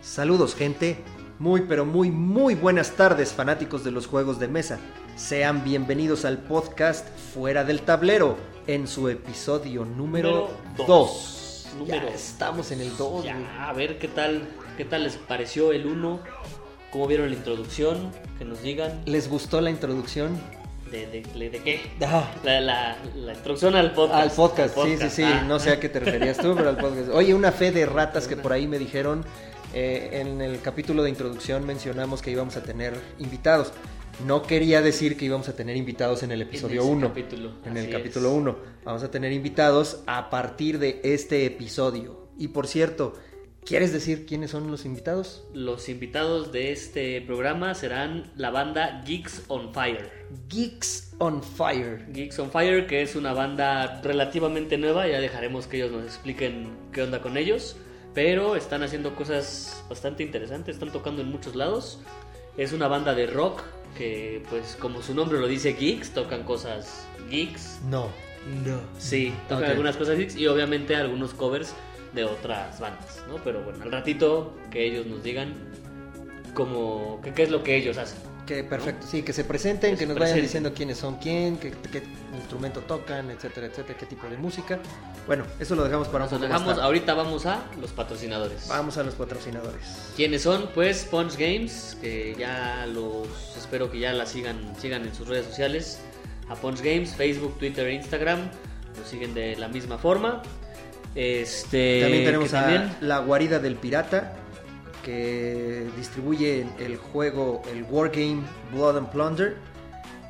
Saludos gente, muy pero muy muy buenas tardes fanáticos de los juegos de mesa. Sean bienvenidos al podcast Fuera del Tablero en su episodio número Número 2. dos. Ya Número estamos en el 2. Ya, a ver qué tal, qué tal les pareció el 1, cómo vieron la introducción, que nos digan ¿Les gustó la introducción? De, de, qué. Ah, La, la, la introducción al podcast. al podcast, al sí, sí, sí, ah. no sé a qué te referías tú, pero al podcast. Oye, una fe de ratas que por ahí me dijeron, eh, en el capítulo de introducción mencionamos que íbamos a tener invitados. No quería decir que íbamos a tener invitados en el episodio ese 1. capítulo, En el capítulo es. 1. Vamos a tener invitados a partir de este episodio. Y por cierto, ¿quieres decir quiénes son los invitados? Los invitados de este programa serán la banda Geeks on Fire. Geeks on Fire. Geeks on Fire, que es una banda relativamente nueva, ya dejaremos que ellos nos expliquen qué onda con ellos, pero están haciendo cosas bastante interesantes, están tocando en muchos lados. Es una banda de rock que, pues como su nombre lo dice, geeks, tocan cosas geeks. No. No. Sí, tocan algunas cosas geeks y obviamente algunos covers de otras bandas, ¿no? Pero bueno, al ratito que ellos nos digan cómo, qué, qué es lo que ellos hacen. Que perfecto, sí, que se presenten, Que que se nos vayan presenten. diciendo quiénes son quién, qué, qué instrumento tocan, etcétera, etcétera, qué tipo de música. Bueno, eso lo dejamos para un Nos poco más dejamos, tarde. ahorita vamos a los patrocinadores. Vamos a los patrocinadores. ¿Quiénes son? Pues Punch Games, que ya los espero que ya la sigan, sigan en sus redes sociales. A Punch Games, Facebook, Twitter e Instagram. Los siguen de la misma forma. Este, también tenemos a también- La Guarida del Pirata, que distribuye el juego, el Wargame Blood and Plunder,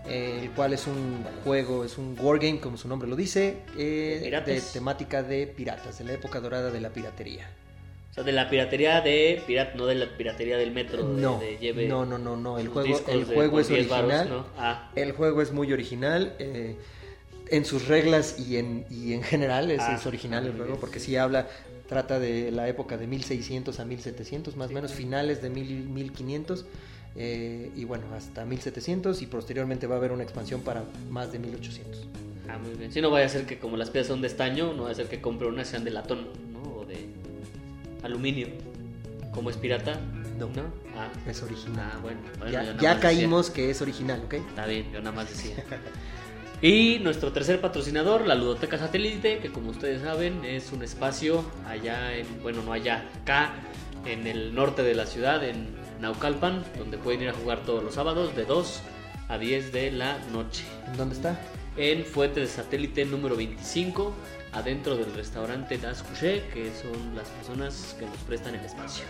el cual es un juego, es un wargame, como su nombre lo dice, eh, De temática de piratas, de la época dorada de la piratería. o sea, de la piratería de pirata, no de la piratería del metro. No, de lleve no, no, no, no, el juego, el juego es 10 varos, original. ¿no? Ah, El juego es muy original eh, en sus reglas y en, y en general es, Ah, es original el juego porque sí. habla, trata de la época de 1600 a 1700, más o menos finales de 1000, 1500 eh, y bueno, hasta 1700 y posteriormente va a haber una expansión para más de 1800. ah, muy bien. Si no vaya a ser que como las piezas son de estaño, no vaya a ser que compre una sean de latón, ¿no? O de aluminio. Como es pirata, No. ¿no? Ah, Es original. ah bueno. bueno, ya decía. caímos que es original, ¿ok? Está bien, yo nada más decía. Y nuestro tercer patrocinador, la Ludoteca Satélite, que como ustedes saben es un espacio allá en, bueno, no allá, acá en el norte de la ciudad, en Naucalpan, donde pueden ir a jugar todos los sábados de 2 a 10 de la noche. ¿En ¿Dónde está? En Fuente de Satélite número 25, adentro del restaurante Das Couché, que son las personas que nos prestan el espacio.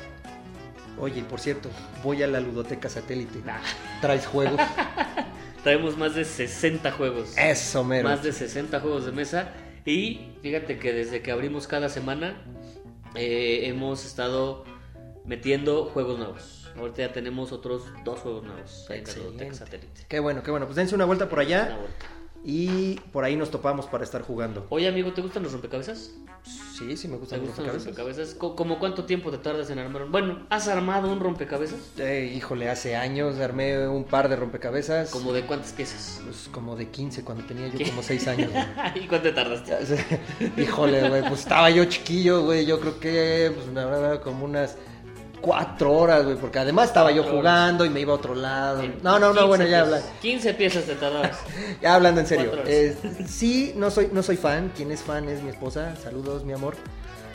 Oye, por cierto, voy a la ludoteca satélite. ¿Traes juegos? traemos más de 60 juegos. Eso, mero. Más de 60 juegos de mesa. Y fíjate que desde que abrimos cada semana eh, hemos estado metiendo juegos nuevos. Ahorita ya tenemos otros dos juegos nuevos ahí en la. Qué bueno, qué bueno. Pues dense una vuelta por Una allá vuelta. Y por ahí nos topamos para estar jugando. Oye, amigo, ¿te gustan los rompecabezas? Sí, sí me ¿Te gustan los gustan los rompecabezas. rompecabezas? ¿Co- ¿Cómo cuánto tiempo te tardas en armar un... Bueno, ¿has armado un rompecabezas? Eh, híjole, hace años armé un par de rompecabezas. ¿Como de cuántas piezas? Pues como de 15 cuando tenía yo ¿Qué? como 6 años. ¿Y cuánto te tardaste? Híjole, güey, pues estaba yo chiquillo, güey. Yo creo que, pues la verdad, como unas 4 horas, güey. Porque además estaba yo Cuatro jugando y me iba a otro lado. No, no, no, 15 bueno, ya piezas. habla. 15 piezas te tardabas. Ya hablando en serio. Cuatro eh, sí, no soy, no soy fan. Quien es fan es mi esposa. Saludos, mi amor.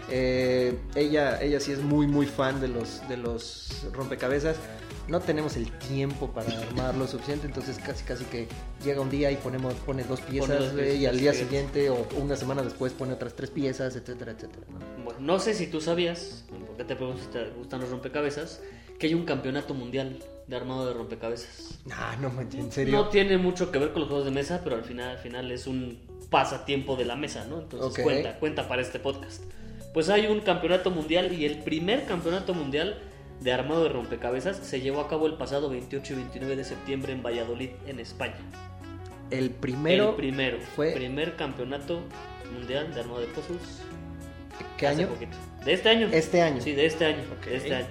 Eh, ella, ella sí es muy, muy fan de los, de los rompecabezas. No tenemos el tiempo para armarlo suficiente, entonces casi, casi que llega un día y ponemos, pone dos piezas, dos y al día siguiente o una semana después pone otras tres piezas, etcétera, etcétera. ¿no? Bueno, no sé si tú sabías, porque te pregunto si te gustan los rompecabezas, que hay un campeonato mundial de armado de rompecabezas. Ah, no manches, en No serio. tiene mucho que ver con los juegos de mesa, pero al final, al final es un pasatiempo de la mesa, ¿no? Entonces cuenta, cuenta para este podcast. Pues hay un campeonato mundial y el primer campeonato mundial de armado de rompecabezas se llevó a cabo el pasado 28 y 29 de septiembre en Valladolid, en España. El primero, el primero, fue- primer campeonato mundial de armado de puzzles. ¿qué año? poquito. De este año. Este año. Sí, de este año. Ok. de este año.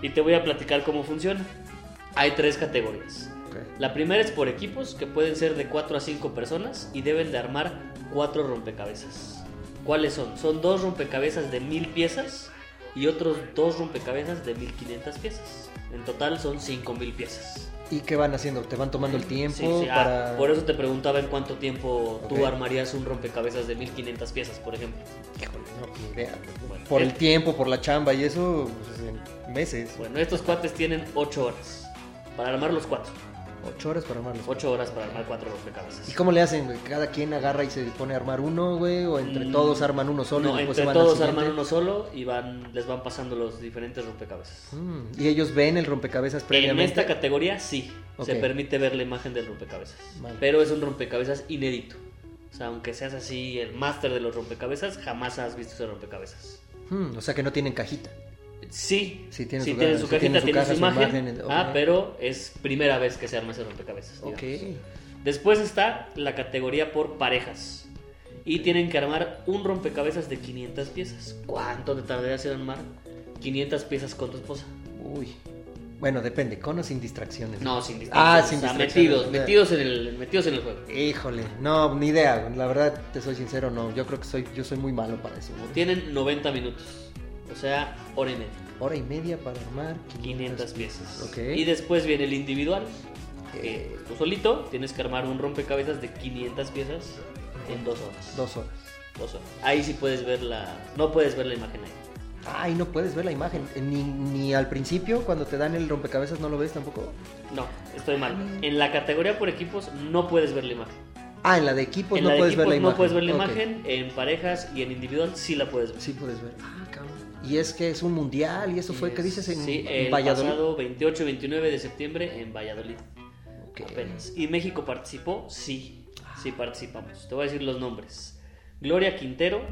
Y te voy a platicar cómo funciona. Hay tres categorías. La primera es por equipos, que pueden ser de 4 a 5 personas y deben de armar 4 rompecabezas. ¿Cuáles son? Son dos rompecabezas de 1000 piezas y otros dos rompecabezas de 1500 piezas. En total son 5000 piezas. ¿Y qué van haciendo? ¿Te van tomando el tiempo Sí, sí, ah, para...? por eso te preguntaba en cuánto tiempo Ok. tú armarías un rompecabezas de 1500 piezas, por ejemplo. Híjole, no, ni idea. Bueno, Por eh, el tiempo, por la chamba y eso, pues, en meses. Bueno, estos cuates tienen 8 horas para armar los 4. Ocho horas para armarlos. 8 horas para armar 4 rompecabezas. ¿Y cómo le hacen, güey? ¿Cada quien agarra y se pone a armar uno, güey? ¿O entre Mm, todos arman uno solo No, y después se entre van todos arman uno solo y van, les van pasando los diferentes rompecabezas. Mm, ¿Y ellos ven el rompecabezas En previamente? esta categoría sí, se permite ver la imagen del rompecabezas. Vale. Pero es un rompecabezas inédito. O sea, aunque seas así el máster de los rompecabezas, jamás has visto ese rompecabezas. Mm, o sea que no tienen cajita. Sí, Sí, tiene sí su tiene su sí cajita, tiene su tiene su caja, su imagen. Ah, pero es primera vez que se arma ese rompecabezas. Ok. digamos. Después está la categoría por parejas. Y tienen que armar un rompecabezas de 500 piezas. ¿Cuánto te tardarías en armar 500 piezas con tu esposa? Uy. Bueno, depende, con o sin distracciones. No, sin Ah, distracciones. sin o sea, distracciones, metidos, metidos en, el, metidos en el juego. Híjole, no, ni idea. La verdad, te soy sincero, no. Yo creo que soy, yo soy muy malo para eso. Tienen 90 minutos. O sea, hora y media. Hora y media para armar 500 piezas. Ok. Y después viene el individual. que Eh, tú solito tienes que armar un rompecabezas de 500 piezas en dos horas. dos horas. Dos horas. Ahí sí puedes ver la... No puedes ver la imagen ahí. Ay, no puedes ver la imagen. Eh, Ni, ni al principio, cuando te dan el rompecabezas, no lo ves tampoco. No, estoy mal. En la categoría por equipos no puedes ver la imagen. Ah, en la de equipos en no la de puedes equipos ver la imagen. no puedes ver la imagen. En parejas y en individual sí la puedes ver. Sí puedes ver. Ah, cabrón. Y es que es un mundial y eso fue, ¿qué dices? En, sí, el Valladolid. pasado 28 y 29 de septiembre en Valladolid. Apenas. ¿Y México participó? Sí, sí participamos. Te voy a decir los nombres. Gloria Quintero,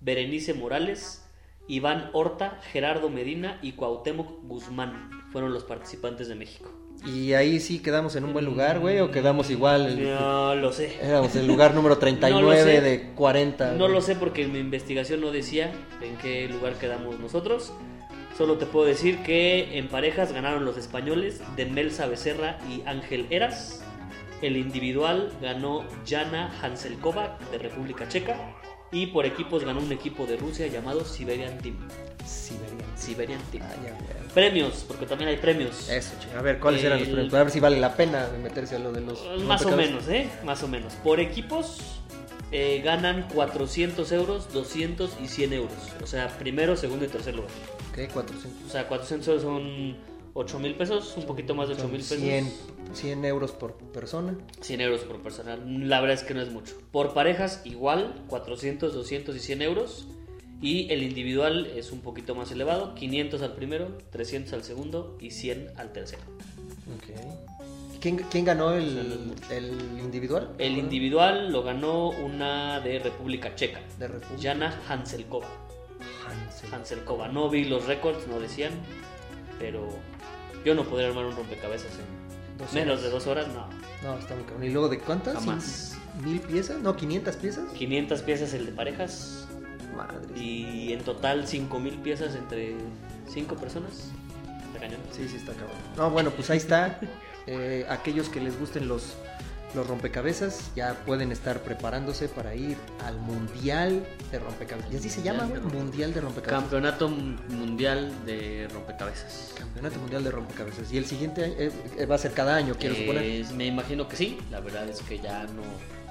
Berenice Morales, Iván Horta, Gerardo Medina y Cuauhtémoc Guzmán fueron los participantes de México. Y ahí sí quedamos en un buen lugar, güey, o quedamos igual. No lo sé. Éramos el lugar número 39 No lo sé. de 40. No lo sé porque mi investigación no decía en qué lugar quedamos nosotros. Solo te puedo decir que en parejas ganaron los españoles de Melsa Becerra y Ángel Eras. El individual ganó Jana Hanselkova de República Checa. Y por equipos ganó un equipo de Rusia llamado Siberian Team. Siberian. Siberian Team. Ah, ya, güey. Premios, porque también hay premios. Eso, che. A ver, ¿cuáles eran los premios? A ver si vale la pena meterse a lo de los. Pues Más o menos, ¿eh? Más o menos. Por equipos eh, ganan 400 euros, 200 y 100 euros. O sea, primero, segundo y tercer lugar. Ok, 400. O sea, 400 euros son 8 mil pesos, un poquito más de 8 Son mil pesos. 100, 100 euros por persona. 100 euros por persona. La verdad es que no es mucho. Por parejas, igual, 400, 200 y 100 euros. Y el individual es un poquito más elevado, 500 al primero, 300 al segundo y 100 al tercero. Ok. ¿Quién, quién ganó el, el individual? El individual lo ganó una de República Checa, De República. Jana Hanselkova. Hansel. Hanselkova. No vi los récords, no decían, pero yo no podría armar un rompecabezas en menos de dos horas, no. No, está muy cabrón. ¿Y luego de cuántas? Jamás. ¿Mil piezas? No, 500 piezas. 500 piezas el de parejas Madre. y en total 5000 piezas entre 5 personas. Está cañón. Sí, sí, está cabrón. No, bueno, pues ahí está. Eh, aquellos que les gusten los, los rompecabezas ya pueden estar preparándose para ir al Mundial de Rompecabezas. ¿Y así se llama, güey? Mundial de Rompecabezas. Campeonato Mundial de Rompecabezas. Campeonato Mundial de Rompecabezas. Y el siguiente año, eh, eh, va a ser cada año, quiero suponer. Me imagino que sí, la verdad es que ya no.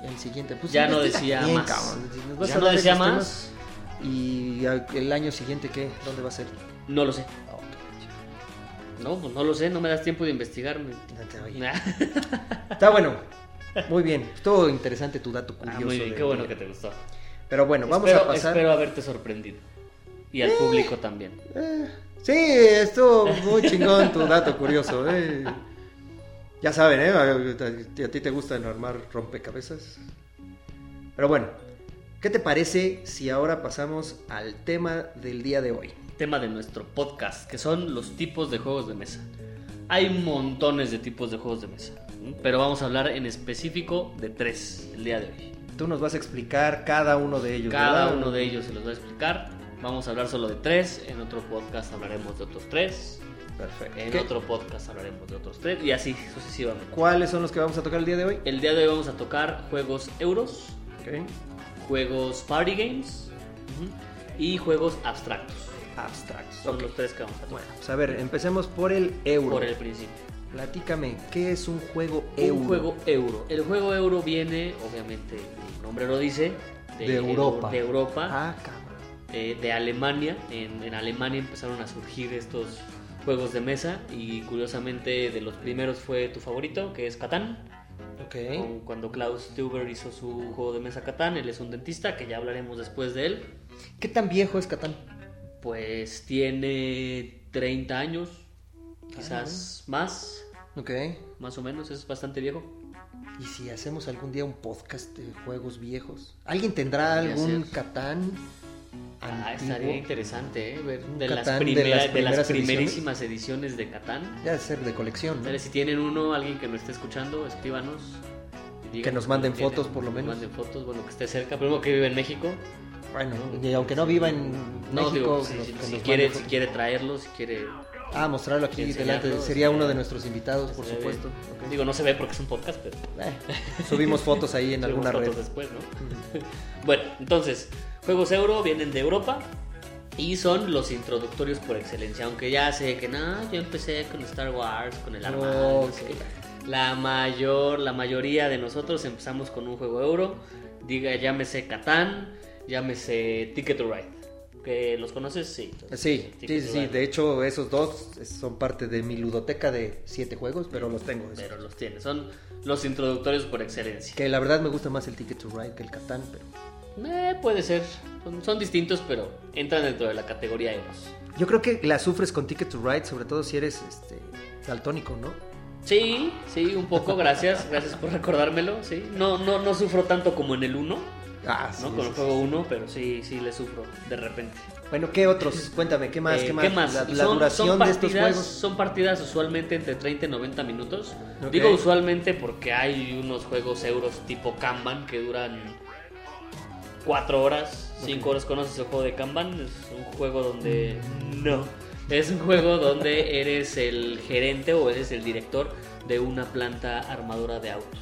El siguiente, pues Ya no decía bien, más. Ya no decía más. Y el año siguiente, ¿qué? ¿Dónde va a ser? No lo sé. Ah. No, pues no lo sé, no me das tiempo de investigarme. No te oye. Está bueno. Muy bien. Estuvo interesante tu dato curioso. Ah, muy bien, qué bueno día. que te gustó. Pero bueno, vamos espero, a pasar. espero haberte sorprendido. Y al público también. Eh, sí, estuvo muy chingón tu dato curioso. eh. Ya saben, ¿eh? A, a ti te gustan armar rompecabezas. Pero bueno, ¿qué te parece si ahora pasamos al tema del día de hoy? Tema de nuestro podcast, que son los tipos de juegos de mesa. Hay montones de tipos de juegos de mesa. Pero vamos a hablar en específico de tres el día de hoy. Tú nos vas a explicar cada uno de ellos. Cada ¿verdad? uno de ellos se los voy a explicar. Vamos a hablar solo de tres, en otro podcast hablaremos de otros tres. Perfecto. En ¿Qué- otro podcast hablaremos de otros tres y así sucesivamente. ¿Cuáles son los que vamos a tocar el día de hoy? El día de hoy vamos a tocar juegos euros, Ok. juegos party games y juegos abstractos. Abstractos. Son los tres que vamos a tocar. Bueno, pues a ver, empecemos por el euro. Por el principio. Platícame, ¿qué es un juego euro? Un juego euro. El juego euro viene, obviamente, el nombre lo dice, De Europa. De Europa, Ah, eh, de Alemania. En, en Alemania empezaron a surgir estos juegos de mesa y curiosamente de los primeros fue tu favorito, que es Catán. Ok. Con- Cuando Klaus Teuber hizo su juego de mesa Catán, él es un dentista, que ya hablaremos después de él. ¿Qué tan viejo es Catán? Pues tiene 30 años, quizás más, Ok. más o menos, es bastante viejo. ¿Y si hacemos algún día un podcast de juegos viejos? ¿Alguien tendrá algún ser. Catán Ah, antiguo? estaría interesante, ¿eh? Ver de las, Catán de primera- las de las primerísimas ediciones de Catán. Ya debe ser de colección, ¿no? Si tienen uno, alguien que nos esté escuchando, escríbanos. y díganos Que nos manden fotos, tienen. por lo Que menos. Nos manden fotos, bueno, que esté cerca, primero que vive en México. Bueno, y aunque no viva en No, México, digo, si, que si- que si quiere, si quiere traerlo, si quiere... Ah, mostrarlo aquí enseñarlo, delante. Sería uno de nuestros invitados, por supuesto. Digo, no se ve porque es un podcast, pero... Eh, subimos fotos ahí en alguna red. fotos después, ¿no? bueno, entonces, juegos euro vienen de Europa y son los introductorios por excelencia. Aunque ya sé que no, yo empecé con Star Wars, con el Armado. La mayor, la mayoría de nosotros empezamos con un juego euro. Diga, llámese Catán, llámese Ticket to Ride. ¿Que los conoces? Sí. entonces, Sí, Ticket sí, to sí. Ride. De hecho, esos dos son parte de mi ludoteca de siete juegos, pero los tengo. esos. Pero los tienes. Son los introductorios por excelencia. Que la verdad me gusta más el Ticket to Ride que el Catán, pero... Eh, puede ser. Son, son distintos, pero entran dentro de la categoría euros. Yo creo que la sufres con Ticket to Ride, sobre todo si eres este, daltónico, ¿no? Sí, sí, un poco, gracias, gracias por recordármelo, sí. No, no, no sufro tanto como en el 1, Ah, ¿no? Con el juego 1, pero sí, sí le sufro de repente. Bueno, ¿qué otros? Cuéntame, ¿qué más? Eh, ¿Qué más? La, Y la son- duración son de estos partidas- juegos. Son partidas usualmente entre 30 y 90 minutos. Digo usualmente porque hay unos juegos euros tipo Kanban que duran 4 horas, 5 horas. ¿Conoces el juego de Kanban? Es un juego donde... No. Es un juego donde eres el gerente o eres el director de una planta armadora de autos.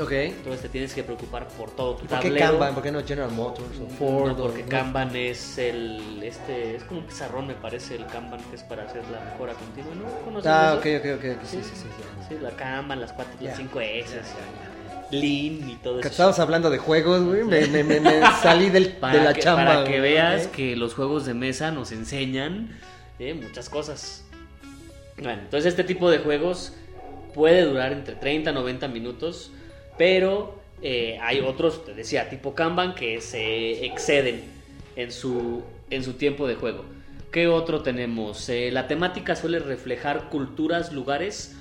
Ok. Entonces te tienes que preocupar por todo tu ¿Por qué tablero. Kanban? ¿Por qué no General Motors o Ford? No, porque o-? Kanban es el este es como un pizarrón me parece el Kanban que es para hacer la mejora continua, ¿no? ¿Conoces Ah, ok, eso? ok, ok. ok, Sí, sí, sí. Sí, la Kanban, las 4 Ya. las 5 S, Lean y todo eso. estabas hablando de juegos, güey. Me, me- me- me salí del, Para de la que, chamba. para que güey. veas Ok. que los juegos de mesa nos enseñan eh, muchas cosas. Bueno, entonces este tipo de juegos puede durar entre 30 a 90 minutos, pero eh, hay otros, te decía, tipo Kanban, que se exceden en su, en su tiempo de juego. ¿Qué otro tenemos? Eh, la temática suele reflejar culturas, lugares,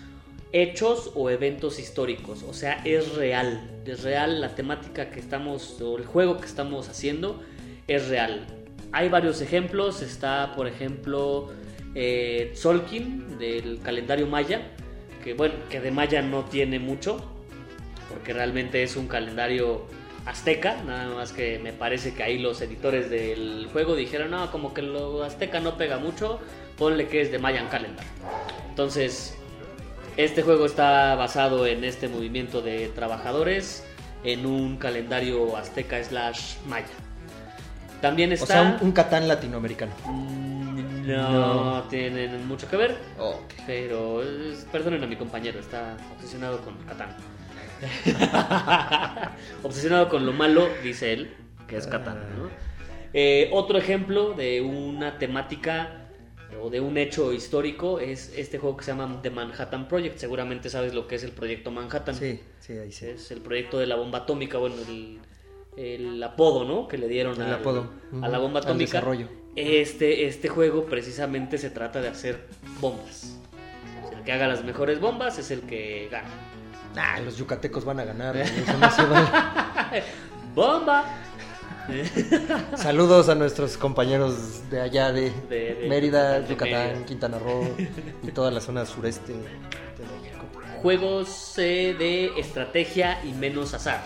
hechos o eventos históricos. O sea, es real. Es real la temática que estamos, o el juego que estamos haciendo, es real. Hay varios ejemplos. Está, por ejemplo, eh, del calendario maya. Que bueno, que de maya no tiene mucho. Porque realmente es un calendario azteca. Nada más que me parece que ahí los editores del juego dijeron, no, como que lo azteca no pega mucho. Ponle que es de Mayan Calendar. Entonces, este juego está basado en este movimiento de trabajadores en un calendario azteca slash maya. También O está... sea, un, un Catán latinoamericano. Mm, no, tienen mucho que ver, pero es- perdonen a mi compañero, está obsesionado con Catán. obsesionado con lo malo, dice él, que es Catán. ¿no? Eh, otro ejemplo de una temática o de un hecho histórico es este juego que se llama The Manhattan Project. Seguramente sabes lo que es el proyecto Manhattan. Sí, sí, ahí sí. Es el proyecto de la bomba atómica, bueno, el, el apodo, ¿no? Que le dieron al- apodo. a la bomba atómica. desarrollo. Este, este juego precisamente se trata de hacer bombas. O sea, el que haga las mejores bombas es el que gana. Los yucatecos van a ganar. güey, eso no se vale. ¡Bomba! Saludos a nuestros compañeros de allá de, De- de Mérida, de Yucatán, Mérida. Quintana Roo y toda la zona sureste de México. Juegos eh, de estrategia y menos azar.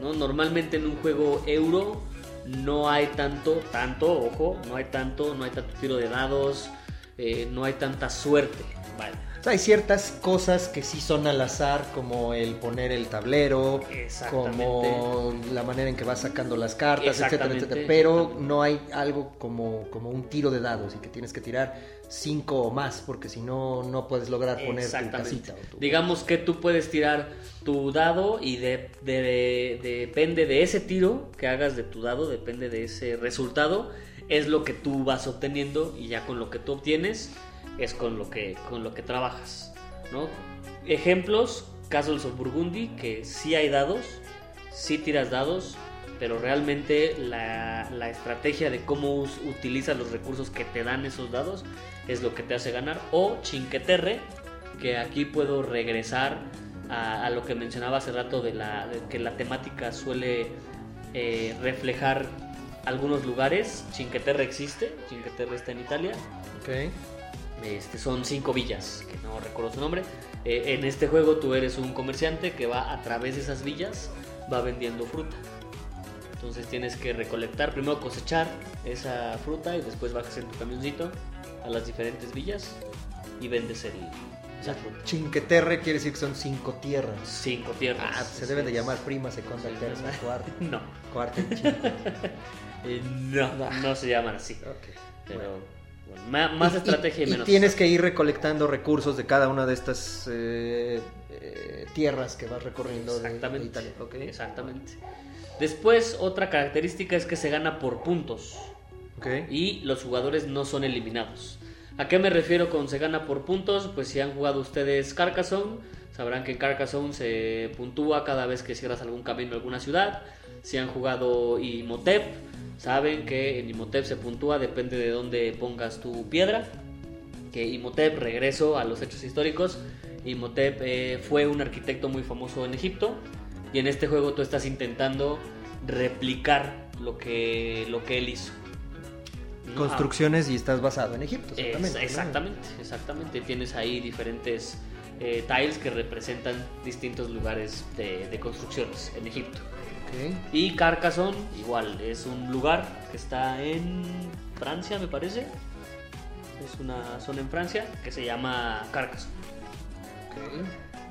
¿no? Normalmente en un juego euro no hay tanto, tanto, ojo, no hay tanto, no hay tanto tiro de dados, eh, no hay tanta suerte. Vale. O sea, hay ciertas cosas que sí son al azar, como el poner el tablero, como la manera en que vas sacando las cartas, etcétera, etcétera. Pero no hay algo como, como un tiro de dados y que tienes que tirar cinco o más, porque si no, no puedes lograr poner tu casita. o tu- Digamos que tú puedes tirar tu dado y de- de- depende de ese tiro que hagas de tu dado, depende de ese resultado, es lo que tú vas obteniendo y ya con lo que tú obtienes es con lo que, con lo que trabajas. ¿no? Ejemplos, Castles of Burgundy, que sí hay dados, sí tiras dados, pero realmente la, la estrategia de cómo utilizas los recursos que te dan esos dados es lo que te hace ganar. O Chinqueterre, que aquí puedo regresar a, lo que mencionaba hace rato de, la, que la temática suele eh, reflejar algunos lugares. Chinqueterre existe, Chinqueterre está en Italia. Ok. Este, son cinco villas, que no recuerdo su nombre. Eh, en este juego tú eres un comerciante que va a través de esas villas, va vendiendo fruta. Entonces tienes que recolectar, primero cosechar esa fruta y después bajas en tu camioncito a las diferentes villas y vendes el, esa fruta. Chinqueterre quiere decir que son cinco tierras. Cinco tierras. Ah, se deben de llamar prima, segunda, tercera, cuarta. No, Cuarta y eh, no, no se llaman así. Ok. Pero bueno, ma- más Y- estrategia y, y menos. tienes que ir recolectando recursos de cada una de estas eh, eh, tierras que vas recorriendo de, Exactamente. Italia. Exactamente. Después, otra característica es que se gana por puntos Ok. y los jugadores no son eliminados. ¿A qué me refiero con se gana por puntos? Pues si han jugado ustedes Carcassonne, sabrán que en Carcassonne se puntúa cada vez que cierras algún camino en alguna ciudad. Si han jugado Imhotep, saben que en Imhotep se puntúa, depende de dónde pongas tu piedra. Que Imhotep, regreso a los hechos históricos, Imhotep eh, fue un arquitecto muy famoso en Egipto y en este juego tú estás intentando replicar lo que, lo que él hizo. Construcciones y estás basado en Egipto. Exactamente. ¿no? exactamente, exactamente. Tienes ahí diferentes eh, tiles que representan distintos lugares de, de construcciones en Egipto. Y Carcassonne, igual, es un lugar que está en Francia, me parece. Es una zona en Francia que se llama Carcassonne.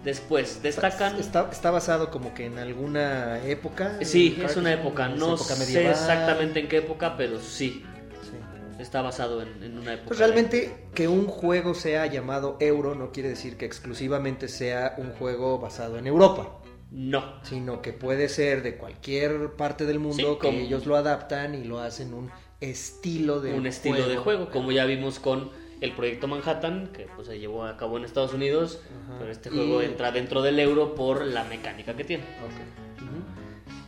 Después destacan. Está, está basado como que en alguna época. Sí, es una época. ¿Es No época sé exactamente en qué época, pero sí, Sí. está basado en, en una época. Pues realmente que un juego sea llamado euro no quiere decir que exclusivamente sea un juego basado en Europa, No. sino que puede ser de cualquier parte del mundo Sí, que como- ellos lo adaptan y lo hacen un estilo de un estilo de juego, como ya vimos con el proyecto Manhattan, que pues, se llevó a cabo en Estados Unidos, Ajá. pero este juego Y- entra dentro del euro por la mecánica que tiene. Ok.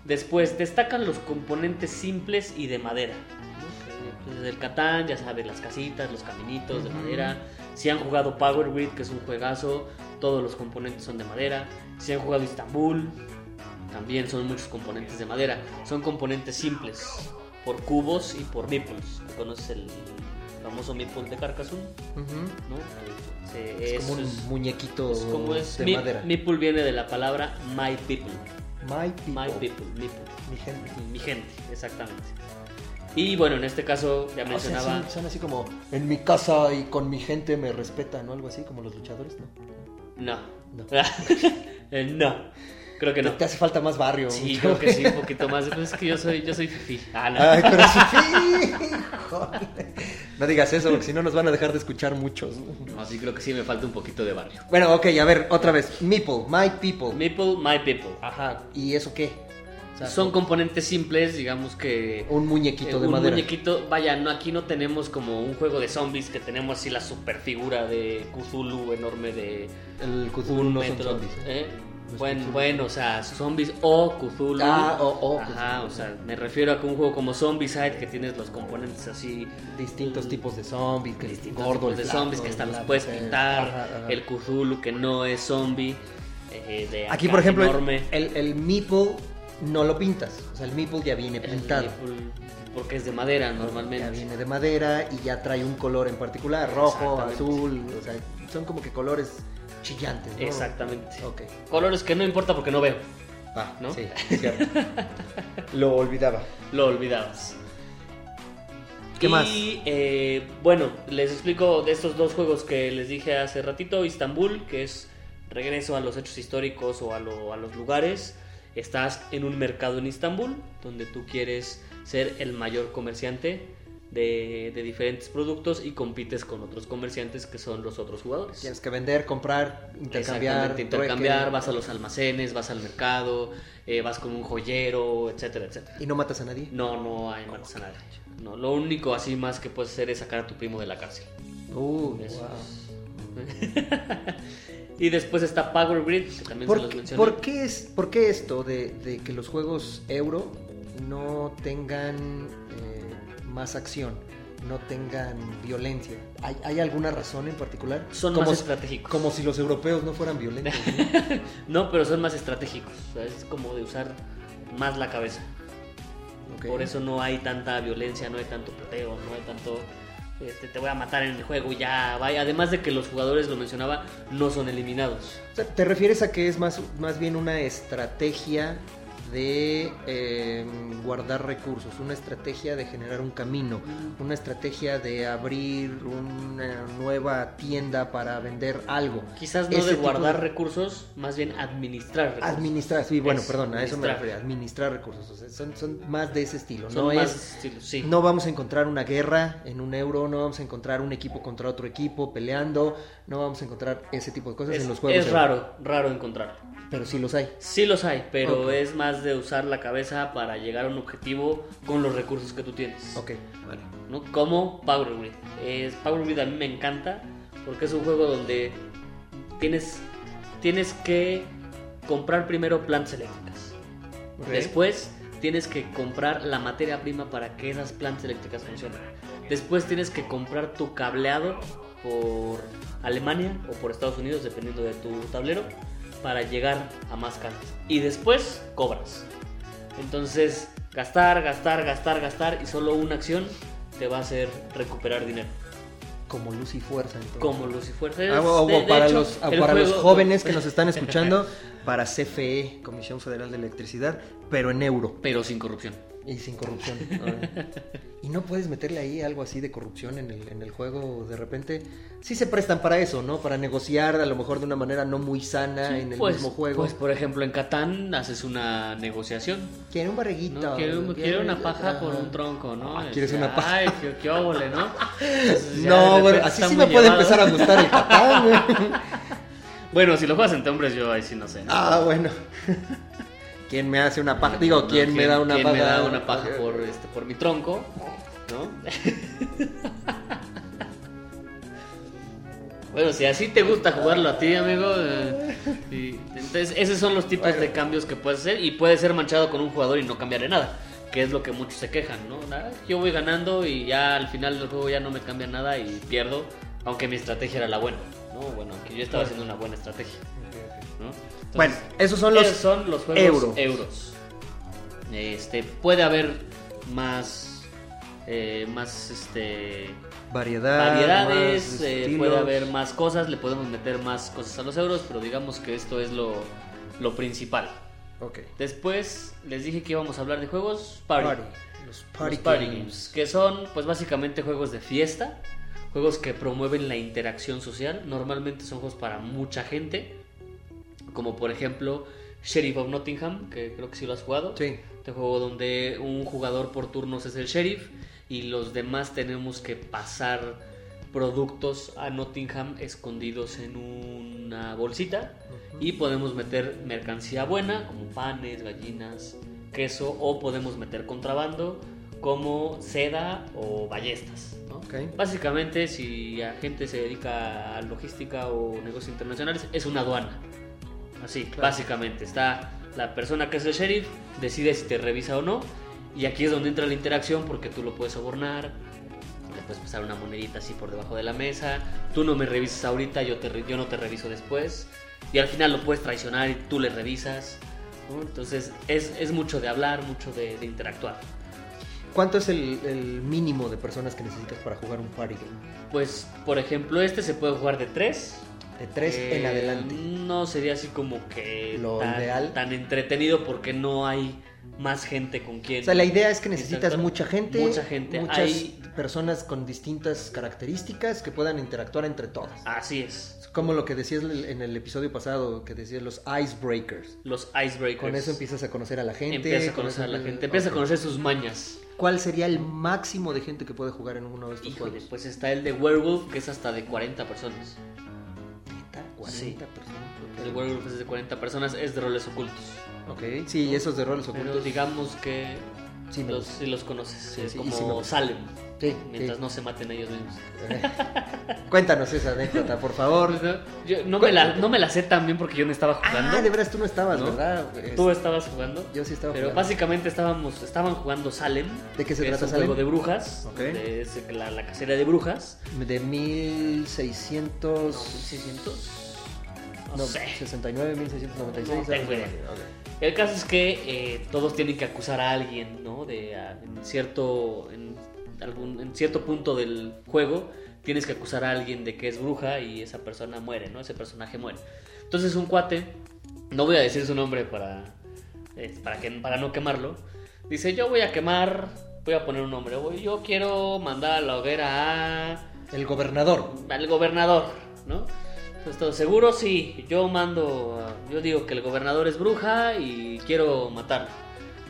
Después destacan los componentes simples y de madera. Desde el Catán, ya sabes, las casitas, los caminitos de madera. Si han jugado Power Grid, que es un juegazo, todos los componentes son de madera. Si han jugado Istanbul, también son muchos componentes de madera. Son componentes simples, por cubos y por meeples. ¿Conoces el famoso meeple de Carcassonne? Es como un muñequito es como es. de Mi- madera. Meeple viene de la palabra my people. My people. My people, meeple. Mi gente. Mi gente, exactamente. Y bueno, en este caso ya O sea, mencionaba. son así como en mi casa y con mi gente me respetan o algo así como los luchadores, ¿no? No. No. Eh, no. Creo que no. Te hace falta más barrio. Sí, mucho. creo que sí, un poquito más. Pues es que yo soy, yo soy fifi. Ah, no. Ay, pero. Híjole. No digas eso, porque si no nos van a dejar de escuchar muchos. No, sí, creo que sí me falta un poquito de barrio. Bueno, ok, a ver, otra vez. Meeple, my people. Meeple, my people. Ajá. ¿Y eso qué? Sea, Son componentes simples, digamos que. un muñequito eh, de un madera. muñequito, vaya, no, aquí no tenemos como un juego de zombies que tenemos así la super figura de Cthulhu enorme de El Cthulhu un no son metro. zombies. ¿eh? ¿eh? Bueno, bueno, o sea, zombies o Cthulhu. Ah, o- o Ajá, Cthulhu. o sea, me refiero a que un juego como Zombicide que tienes los componentes así. Distintos tipos de zombies, que distintos gordo, tipos de flaco, zombies que hasta los puedes pintar. ajá, ajá. El Cthulhu que no es zombie. eh, de Aquí, por ejemplo, el, enorme. el, el meeple no lo pintas. O sea, el meeple ya viene El pintado. Maple, porque es de madera Ya normalmente. viene de madera y ya trae un color en particular, rojo, azul, o sea, son como que colores chillantes, ¿no? Exactamente. Ok. Colores que no importa porque no veo. Ah, ¿No? Sí, cierto. lo olvidaba. Lo olvidabas. ¿Qué y, más? eh, bueno, les explico de estos dos juegos que les dije hace ratito. Istambul, que es regreso a los hechos históricos o a, lo- a los lugares. Estás en un mercado en Istambul, donde tú quieres ser el mayor comerciante de, de diferentes productos y compites con otros comerciantes que son los otros jugadores. Tienes que vender, comprar, intercambiar. Intercambiar, trueque. vas a los almacenes, vas al mercado, eh, vas con un joyero, etcétera, etcétera. Y no matas a nadie. No, no hay matas a nadie. No, lo único así más que puedes hacer es sacar a tu primo de la cárcel. Uh, Eso wow. y después está Power Grid, que también se ¿Por, los mencioné. por qué es, ¿Por qué esto de, de que los juegos euro no tengan eh, más acción, no tengan violencia? ¿Hay, hay alguna razón en particular? Son como, más si- estratégicos. Como si los europeos no fueran violentos. ¿no? No, pero son más estratégicos. o sea, es como de usar más la cabeza. Por eso no hay tanta violencia, no hay tanto peteo, no hay tanto este, te voy a matar en el juego ya vaya. Además de que los jugadores, lo mencionaba, no son eliminados. ¿Te refieres a que es más, más bien una estrategia de eh, guardar recursos, una estrategia de generar un camino, una estrategia de abrir una nueva tienda para vender algo? Quizás no Ese de guardar de- recursos, más bien administrar recursos. Administrar, sí, bueno, Es perdón, a eso me refería, administrar recursos, o sea, son, son más de ese estilo, Son no más es... estilos, sí. No vamos a encontrar una guerra en un euro, no vamos a encontrar un equipo contra otro equipo peleando, no vamos a encontrar ese tipo de cosas es, en los juegos. es euro. raro, raro encontrarlo. Pero sí los hay. Sí los hay, pero Ok. es más de usar la cabeza para llegar a un objetivo con los recursos que tú tienes. Ok, vale. ¿no? Como Power Grid. Es, Power Grid a mí me encanta porque es un juego donde tienes, tienes que comprar primero plantas eléctricas. Ok. Después tienes que comprar la materia prima para que esas plantas eléctricas funcionen. Después tienes que comprar tu cableado por Alemania o por Estados Unidos, dependiendo de tu tablero, para llegar a más casas. Y después cobras. Entonces, gastar, gastar, gastar, gastar y solo una acción te va a hacer recuperar dinero. Como luz y fuerza. entonces. Como Luz y Fuerza. Ah, o- o De- de para hecho, los, los jóvenes que nos están escuchando, para CFE, Comisión Federal de Electricidad, pero en euro Pero sin corrupción. Y sin corrupción. Y no puedes meterle ahí algo así de corrupción en el, en el juego de repente. Sí se prestan para eso, ¿no? Para negociar a lo mejor de una manera no muy sana en el pues, mismo juego. Pues, por ejemplo, en Catán haces una negociación. quiere un barriguito. ¿no? Quiere, un- quiere una paja por un tronco, ¿no? Ah, ¿quieres Este, una paja? Ay, qué, qué óvole, ¿no? Entonces, No, bueno, así sí me puede llevado. empezar a gustar el Catán, güey. Bueno, si lo juegas entre hombres, yo ahí sí no sé. ¿no? Ah, bueno. ¿Quién me hace una paja? Digo, ¿no? ¿quién, me da una quién paja? me da una paja por, este, por mi tronco? ¿No? bueno, si así te gusta jugarlo a ti, amigo. eh, y- entonces, esos son los tipos Bueno. de cambios que puedes hacer. Y puedes ser manchado con un jugador y no cambiarle nada. Que es lo que muchos se quejan, ¿no? Nada, yo voy ganando y ya al final del juego ya no me cambia nada y pierdo. Aunque mi estrategia era la buena, ¿no? Bueno, que yo estaba haciendo una buena estrategia, ¿no? Entonces, Bueno, esos son los esos son los juegos euro. euros. Este, puede haber más, eh, más, este, variedad, variedades, más eh, puede haber más cosas, le podemos meter más cosas a los euros, pero digamos que esto es lo, lo principal. Ok. Después les dije que íbamos a hablar de juegos party. Party. Los party, Los party games. games, que son pues básicamente juegos de fiesta, juegos que promueven la interacción social, normalmente son juegos para mucha gente, como por ejemplo Sheriff of Nottingham, que creo que sí lo has jugado. Sí. Este juego donde un jugador por turnos es el sheriff y los demás tenemos que pasar productos a Nottingham escondidos en una bolsita y podemos meter mercancía buena como panes, gallinas, queso o podemos meter contrabando como seda o ballestas. ¿no? Ok. Básicamente si la gente se dedica a logística o negocios internacionales es una aduana. Así, Claro. básicamente. Está la persona que es el sheriff, decide si te revisa o no. Y aquí es donde entra la interacción porque tú lo puedes sobornar, le puedes pasar una monedita así por debajo de la mesa. Tú no me revisas ahorita, yo, te, yo no te reviso después. Y al final lo puedes traicionar y tú le revisas. ¿no? Entonces es, es mucho de hablar, mucho de, de interactuar. ¿Cuánto es el, el mínimo de personas que necesitas para jugar un party game? Pues, por ejemplo, este se puede jugar de tres. De tres en Eh, adelante. No sería así como que Lo tan, ideal. tan entretenido porque no hay más gente con quien. O sea, la idea es que necesitas mucha gente. Mucha gente. Muchas Hay- personas con distintas características que puedan interactuar entre todas. Así es. Es como lo que decías en el episodio pasado, que decías los icebreakers. Los icebreakers. Con eso empiezas a conocer a la gente. Empieza a con conocer a la empiezas- gente, empieza a conocer sus mañas. ¿Cuál sería el máximo de gente que puede jugar en uno de estos Híjole, juegos? pues está el de Werewolf, que es hasta de 40 personas. Neta, 40 Sí. personas. El Werewolf es de 40 personas, es de roles ocultos. Ok, sí, esos de roles Pero ocultos. digamos que Sí, los, sí los conoces, Sí, es como. Salem, Sí, mientras sí. no se maten ellos mismos. Cuéntanos esa anécdota, por favor. Pues, no, yo no, me la, no me la sé tan bien porque yo no estaba jugando. Ah, de veras tú no estabas, ¿No? ¿verdad? Tú Es- estabas jugando. Yo sí estaba Pero jugando. básicamente estábamos, estaban jugando Salem. ¿De qué se que trata es un Salem? juego de brujas. Ok. donde es la, la cacería de brujas. De 1600... No, 1600. No, No, sé. 69, 1696. No tengo idea. Ok. El caso es que eh, todos tienen que acusar a alguien, ¿no? De ah, en cierto en algún en cierto punto del juego tienes que acusar a alguien de que es bruja y esa persona muere, ¿no? Ese personaje muere. Entonces un cuate, no voy a decir su nombre para eh, para que para no quemarlo, dice yo voy a quemar, voy a poner un nombre, voy- yo quiero mandar a la hoguera a El gobernador. al gobernador, ¿no? Entonces, ¿todo seguro? Sí, yo mando, yo digo que el gobernador es bruja y quiero matarlo.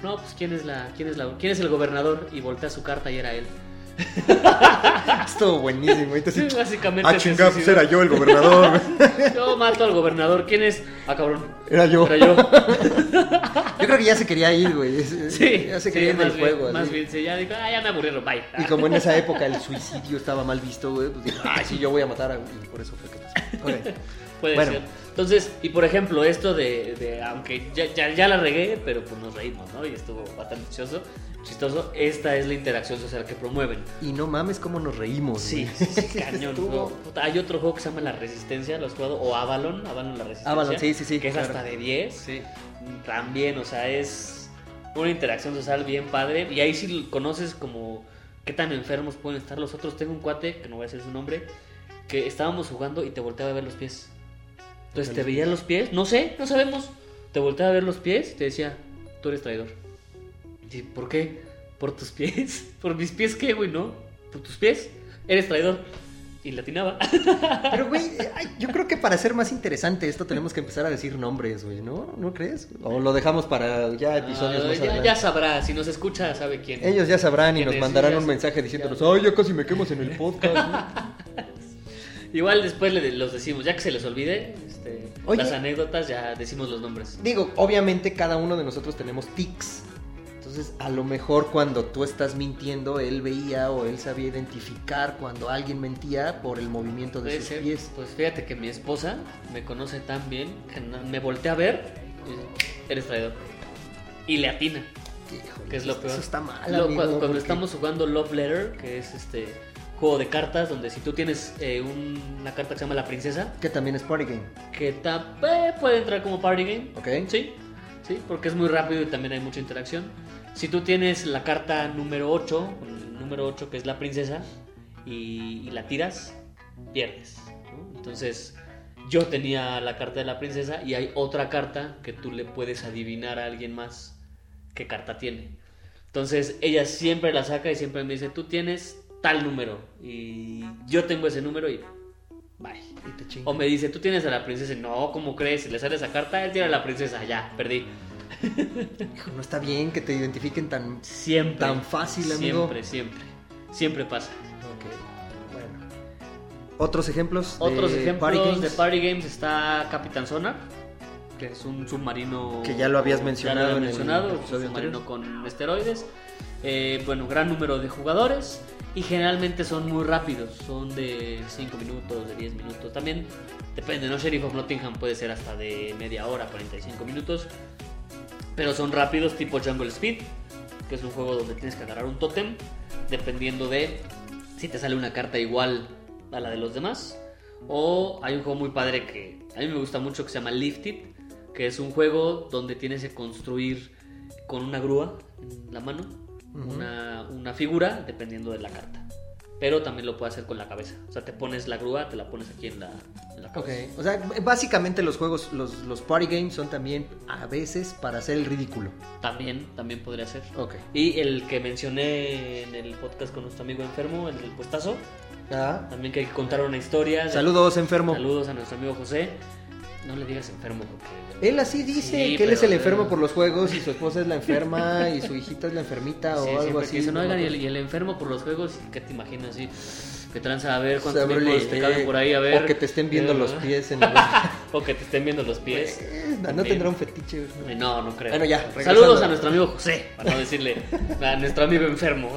No, pues ¿quién es la, quién es la, quién es el gobernador? Y voltea su carta y era él. Estuvo buenísimo. Sí, básicamente. ah, chingada, pues era yo el gobernador. Yo mato al gobernador. ¿Quién es? Ah, cabrón. Era yo. Era yo. Yo creo que ya se quería ir, güey. Sí, Ya se sí, quería ir del bien, juego. Más así. bien, sí, ya dijo, ah, ya me aburrieron, bye. Y como en esa época el suicidio estaba mal visto, güey, pues dijo, ay, sí, yo voy a matar a... Y por eso fue que pasó. Puede Bueno. ser. Entonces, y por ejemplo, esto de, de aunque ya, ya, ya la regué, pero pues nos reímos, ¿no? Y estuvo bastante chistoso, chistoso. Esta es la interacción social que promueven. Y no mames cómo nos reímos. Sí, sí, sí, cañón. Hay otro juego que se llama La Resistencia, ¿lo has jugado? O Avalon, Avalon La Resistencia. Avalon, sí, sí, sí, Que es hasta de 10. Sí. También, o sea, es una interacción social bien padre. Y ahí sí conoces como qué tan enfermos pueden estar los otros. Tengo un cuate, que no voy a decir su nombre, que estábamos jugando y te volteaba a ver los pies. Entonces te veía los pies, no sé, no sabemos. Te volteaba a ver los pies y te decía, tú eres traidor. Y, ¿Por qué? ¿Por tus pies? ¿Por mis pies qué, güey? No, por tus pies. Eres traidor. Y latinaba. Pero, güey, yo creo que para ser más interesante esto tenemos que empezar a decir nombres, güey, ¿no? ¿No crees? O lo dejamos para ya episodios Ah, más ya, sabrá, si nos escucha, sabe quién. Ellos ya sabrán y ¿Quién nos es? mandarán un mensaje diciéndonos, ay, ya casi me quemas en el podcast. Igual después los decimos, ya que se les olvide este, Oye. las anécdotas, ya decimos los nombres. Digo, obviamente cada uno de nosotros tenemos tics. Entonces, a lo mejor cuando tú estás mintiendo, él veía o él sabía identificar cuando alguien mentía por el movimiento de sus ser. pies. Pues fíjate que mi esposa me conoce tan bien que me voltea a ver y dice, eres traidor. Y le atina. Híjole, Que es lo peor. Eso está mal, Lo- amigo, cu- cuando porque- estamos jugando Love Letter, que es este juego de cartas, donde si tú tienes eh, un- una carta que se llama La Princesa, Que también es party game, que ta- eh, puede entrar como party game, ¿ok? Sí, sí, porque es muy rápido y también hay mucha interacción. Si tú tienes la carta número 8, el número 8 que es la princesa, y, y la tiras, pierdes. ¿no? Entonces, yo tenía la carta de la princesa y hay otra carta que tú le puedes adivinar a alguien más qué carta tiene. Entonces, ella siempre la saca y siempre me dice, tú tienes tal número y yo tengo ese número y bye. Y te. O me dice, tú tienes a la princesa. No, ¿cómo crees? Si le sale esa carta, él tiene a la princesa. Ya, perdí. Hijo, no está bien que te identifiquen tan... Siempre. Tan fácil, amigo. Siempre, siempre. Siempre pasa. Ok, bueno. Otros ejemplos Otros de ejemplos party games? de Party Games está Capitán Sonar, que es un submarino. Que ya lo habías ya mencionado lo había en el mencionado, episodio submarino con esteroides. Eh, bueno, gran número de jugadores. Y generalmente son muy rápidos, son de 5 minutos, de 10 minutos. También depende, ¿no? Sheriff of Nottingham puede ser hasta de media hora, 45 minutos. Pero son rápidos, tipo Jungle Speed, que es un juego donde tienes que agarrar un tótem, dependiendo de si te sale una carta igual a la de los demás. O hay un juego muy padre que a mí me gusta mucho que se llama Lifted, que es un juego donde tienes que construir con una grúa en la mano Una, una figura dependiendo de la carta. pero también lo puedes hacer con la cabeza. O sea, te pones la grúa, te la pones aquí en la, en la cabeza. O sea, básicamente los juegos, los, los party games son también a veces para hacer el ridículo. También, también podría ser. Ok. Y el que mencioné en el podcast con nuestro amigo enfermo, en el puestazo, Ah. también que hay que contar una historia. de- Saludos, enfermo. Saludos a nuestro amigo José. No le digas enfermo porque... Él así dice Sí, que él es el enfermo por los juegos y su esposa es la enferma y su hijita es la enfermita Sí, o algo así. que dicen, no oigan, y el, y el enfermo por los juegos, ¿qué te imaginas así? Que tranza a ver cuántos Sabrle, miembros te caben eh, por ahí, a ver. O que te estén viendo Eh, los ¿no? pies en el... O que te estén viendo los pies. Eh, no tendrá un fetiche. No, no creo. Bueno, ya, regresando. Saludos a nuestro amigo José, para no decirle a nuestro amigo enfermo.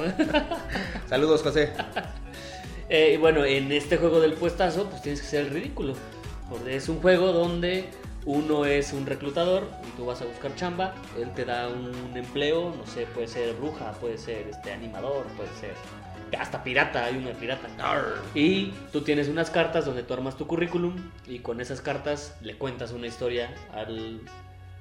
Saludos, José. Eh, y bueno, en este juego del puestazo, pues tienes que ser el ridículo. Es un juego donde uno es un reclutador y tú vas a buscar chamba. Él te da un empleo, no sé, puede ser bruja, puede ser este animador, puede ser hasta pirata, hay una pirata. Y tú tienes unas cartas donde tú armas tu currículum y con esas cartas le cuentas una historia al,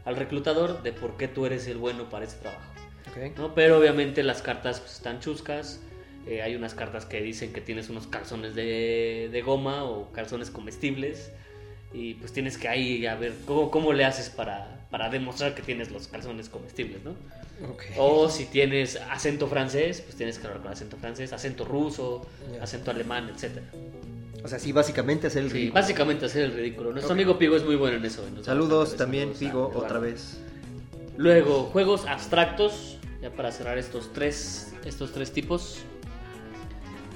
al reclutador de por qué tú eres el bueno para ese trabajo. Ok. ¿no? Pero obviamente las cartas pues, están chuscas. Eh, hay unas cartas que dicen que tienes unos calzones de, de goma o calzones comestibles. Y pues tienes que ahí a ver cómo, cómo le haces para, para demostrar que tienes los calzones comestibles, ¿no? Ok. O si tienes acento francés, pues tienes que hablar con acento francés, acento ruso, Ya. acento alemán, etc. O sea, sí, básicamente hacer el Sí, ridículo. básicamente hacer el ridículo. Nuestro Ok. amigo Pigo es muy bueno en eso. Saludos también, Pigo, otra vez. Luego, juegos abstractos, ya para cerrar estos tres, estos tres tipos.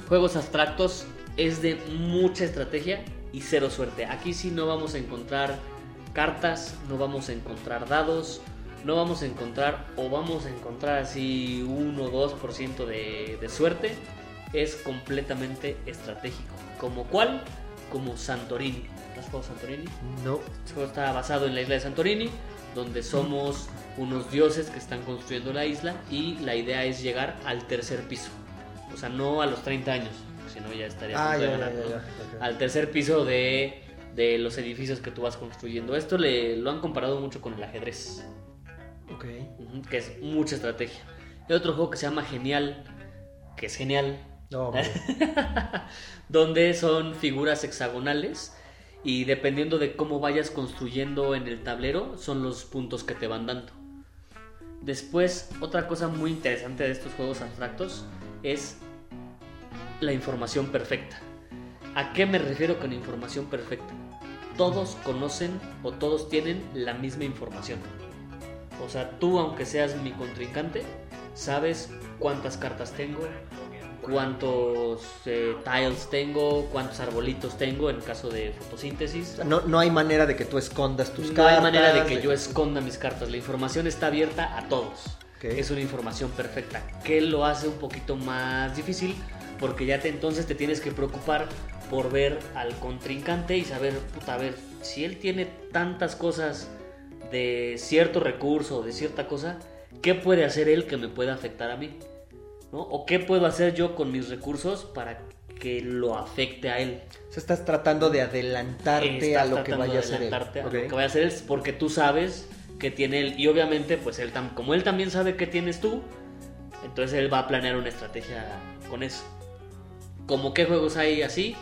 Juegos abstractos es de mucha estrategia y cero suerte. Aquí sí no vamos a encontrar cartas, no vamos a encontrar dados, no vamos a encontrar o vamos a encontrar así 1 o 2% de, de suerte. Es completamente estratégico. ¿Como cuál? Como Santorini. ¿Has jugado Santorini? No. Este juego está basado en la isla de Santorini, donde somos unos dioses que están construyendo la isla y la idea es llegar al tercer piso. O sea, no a los 30 años, no ya estaría a Ah. Al tercer piso de, de los edificios que tú vas construyendo. Esto le, lo han comparado mucho con el ajedrez, Ok. que es mucha estrategia. Hay otro juego que se llama Genial, que es genial, No, donde son figuras hexagonales y dependiendo de cómo vayas construyendo en el tablero son los puntos que te van dando. Después, otra cosa muy interesante de estos juegos abstractos es la información perfecta. ¿A qué me refiero con información perfecta? Todos conocen o todos tienen la misma información. O sea, tú aunque seas mi contrincante, sabes cuántas cartas tengo, cuántos eh, tiles tengo, cuántos arbolitos tengo en caso de fotosíntesis. No, no hay manera de que tú escondas tus no cartas. hay manera de que yo esconda mis cartas. La información está abierta a todos. Ok. Es una información perfecta. Que lo hace un poquito más difícil porque ya te entonces te tienes que preocupar por ver al contrincante y saber, puta, a ver, si él tiene tantas cosas de cierto recurso de cierta cosa, ¿qué puede hacer él que me pueda afectar a mí? ¿No? ¿O qué puedo hacer yo con mis recursos para que lo afecte a él? O sea, estás tratando de adelantarte Estás a lo que vaya a hacer él. adelantarte a Ok. lo que vaya a hacer él, porque tú sabes que tiene él. Y obviamente, pues él como él también sabe que tienes tú, entonces él va a planear una estrategia con eso. Como qué juegos hay así,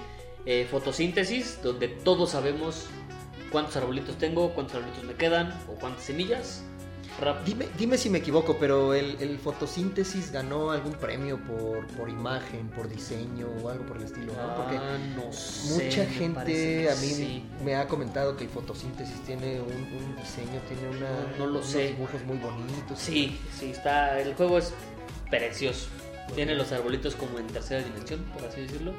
Eh, fotosíntesis, donde todos sabemos cuántos arbolitos tengo, cuántos arbolitos me quedan o cuántas semillas. Rap- Dime, dime si me equivoco, pero el, el fotosíntesis ganó algún premio por, por imagen, por diseño o algo por el estilo, ¿no? Porque Ah, no sé, mucha gente a mí sí. me ha comentado que el fotosíntesis tiene un, un diseño, tiene una, No, no lo unos sé. dibujos muy bonitos. Sí, sí, está. El juego es precioso. Tiene los arbolitos como en tercera dimensión, por así decirlo.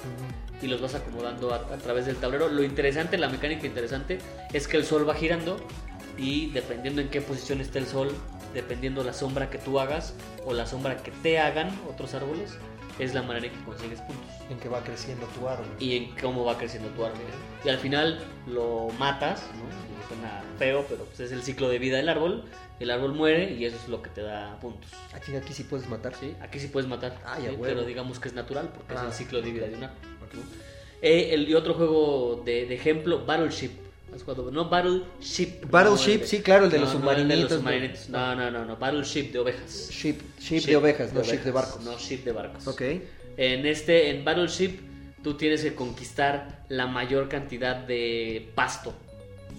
Y los vas acomodando a, a través del tablero. Lo interesante, la mecánica interesante, es que el sol va girando y dependiendo en qué posición esté el sol, dependiendo la sombra que tú hagas o la sombra que te hagan otros árboles, es la manera en que consigues puntos En que va creciendo tu árbol. y en cómo va creciendo tu árbol. Y al final lo matas, ¿no? Suena feo, pero pues es el ciclo de vida del árbol. El árbol muere y eso es lo que te da puntos. Aquí, aquí sí puedes matar. ¿sí? Aquí sí puedes matar, Ah, ya, pero digamos que es natural porque es Ah. el ciclo de vida de un árbol. Eh, el, y otro juego de, de ejemplo, Battleship. No, Battleship. Battleship, No, sí, claro, el de los no, submarinitos, el de los ¿no? No, no, no, Battleship de ovejas. Ship, ship, de ovejas, no ship de barcos. No, ship de barcos. Ok. En este, en Battleship, tú tienes que conquistar la mayor cantidad de pasto,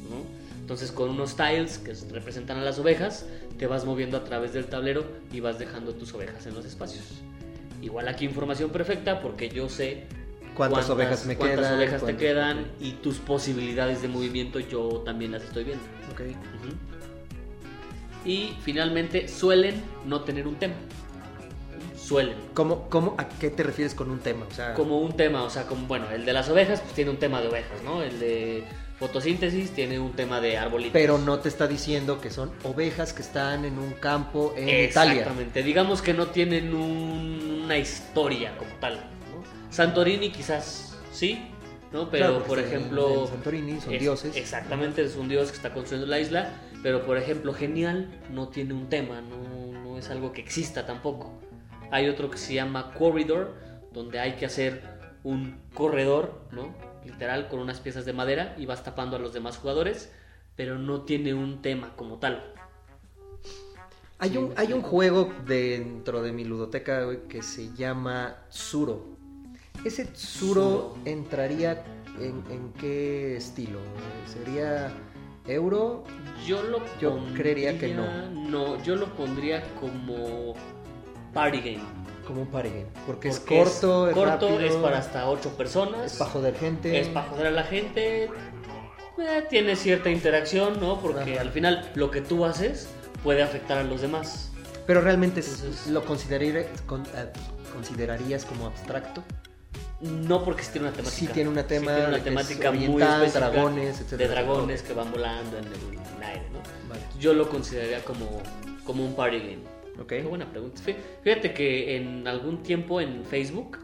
¿no? Entonces con unos tiles que representan a las ovejas, te vas moviendo a través del tablero y vas dejando tus ovejas en los espacios. Igual aquí información perfecta porque yo sé ¿Cuántas, ovejas me cuántas quedan? ovejas te ¿Cuántas- quedan y tus posibilidades de movimiento yo también las estoy viendo. Ok. Ujú. Y finalmente suelen no tener un tema. Suelen. ¿Cómo, cómo, ¿A qué te refieres con un tema? O sea, Como un tema, o sea, como bueno, el de las ovejas pues tiene un tema de ovejas, ¿no? El de fotosíntesis tiene un tema de arbolitos. pero no te está diciendo que son ovejas que están en un campo en Italia. Exactamente. Digamos que no tienen un- una historia como tal. ¿no? Santorini quizás sí, ¿no? Pero Claro, por en- ejemplo... en Santorini son es- dioses. Exactamente, es un dios que está construyendo la isla. Pero por ejemplo, Genial no tiene un tema, no, no es algo que exista tampoco. Hay otro que se llama Corridor, donde hay que hacer un corredor, ¿no? Literal, con unas piezas de madera y vas tapando a los demás jugadores, pero no tiene un tema como tal. Hay Sí, un, hay un juego dentro de mi ludoteca güey, que se llama Tsuro. Ese Tsuro Tsuro. entraría en, en qué estilo? ¿Sería euro? Yo lo Yo creería que pondría- No, yo lo pondría como party game. Como un party game. Porque, es corto, es, corto, rápido, es para hasta 8 personas. es para joder gente. es para joder a la gente. eh, tiene cierta interacción, ¿no? Porque Ajá. al final lo que tú haces puede afectar a los demás. Pero realmente Entonces- lo consideraría- con- eh, considerarías como abstracto. No porque sí tiene una temática. Sí tiene una Sí tema tiene una temática muy específica dragones, etcétera. De dragones que van volando en el, en el aire, ¿no? Vale. Yo lo consideraría como, como un party game. Ok. Qué buena pregunta. Fí- Fíjate que en algún tiempo en Facebook